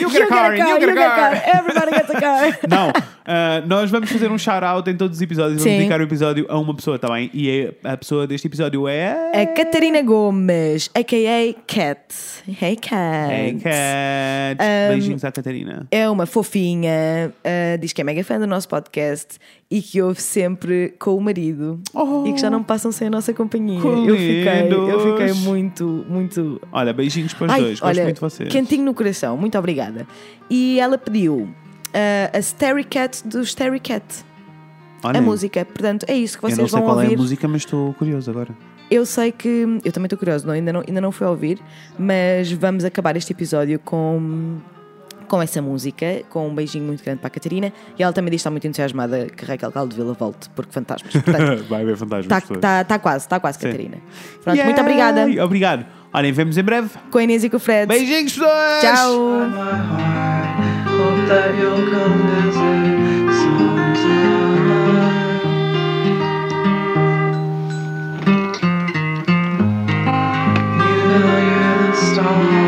You get a car, get a car, you get a car! Everybody gets a car. Não, ah, nós vamos fazer um shout-out em todos os episódios. Vamos Sim. dedicar o episódio a uma pessoa, está bem? E é- a pessoa deste episódio é. A Catarina Gomes, a.k.a. Cat. Hey, Cat. Hey, Cat! Beijinhos à Catarina. É uma fofinha, ah, diz que é mega fã do nosso podcast e que ouve sempre com o marido Oh. e que já não passam sem a nossa companhia. Eu fiquei, eu fiquei muito, muito. Olha, beijinhos para os Ai, dois. Gosto olha, muito de vocês. quentinho no coração, muito obrigada. E ela pediu ah, a Starry Cat do Starry Cat, Olha, a música. Portanto, é isso que Eu vocês não sei vão qual é ouvir. a música, mas estou curioso agora. Eu sei que. Eu também estou curioso, não, ainda, não, ainda não fui a ouvir, mas vamos acabar este episódio com, com essa música, com um beijinho muito grande para a Catarina. E ela também diz que está muito entusiasmada que Raquel Caldevila volte, porque fantasmas. Portanto, Vai ver fantasmas. está tá, tá quase, está quase, Sim. Catarina. Pronto, muito obrigada. Obrigado. Olhem, vemos em breve. Com a Inês e com o Fred. Beijinhos, pessoas! Tchau! song.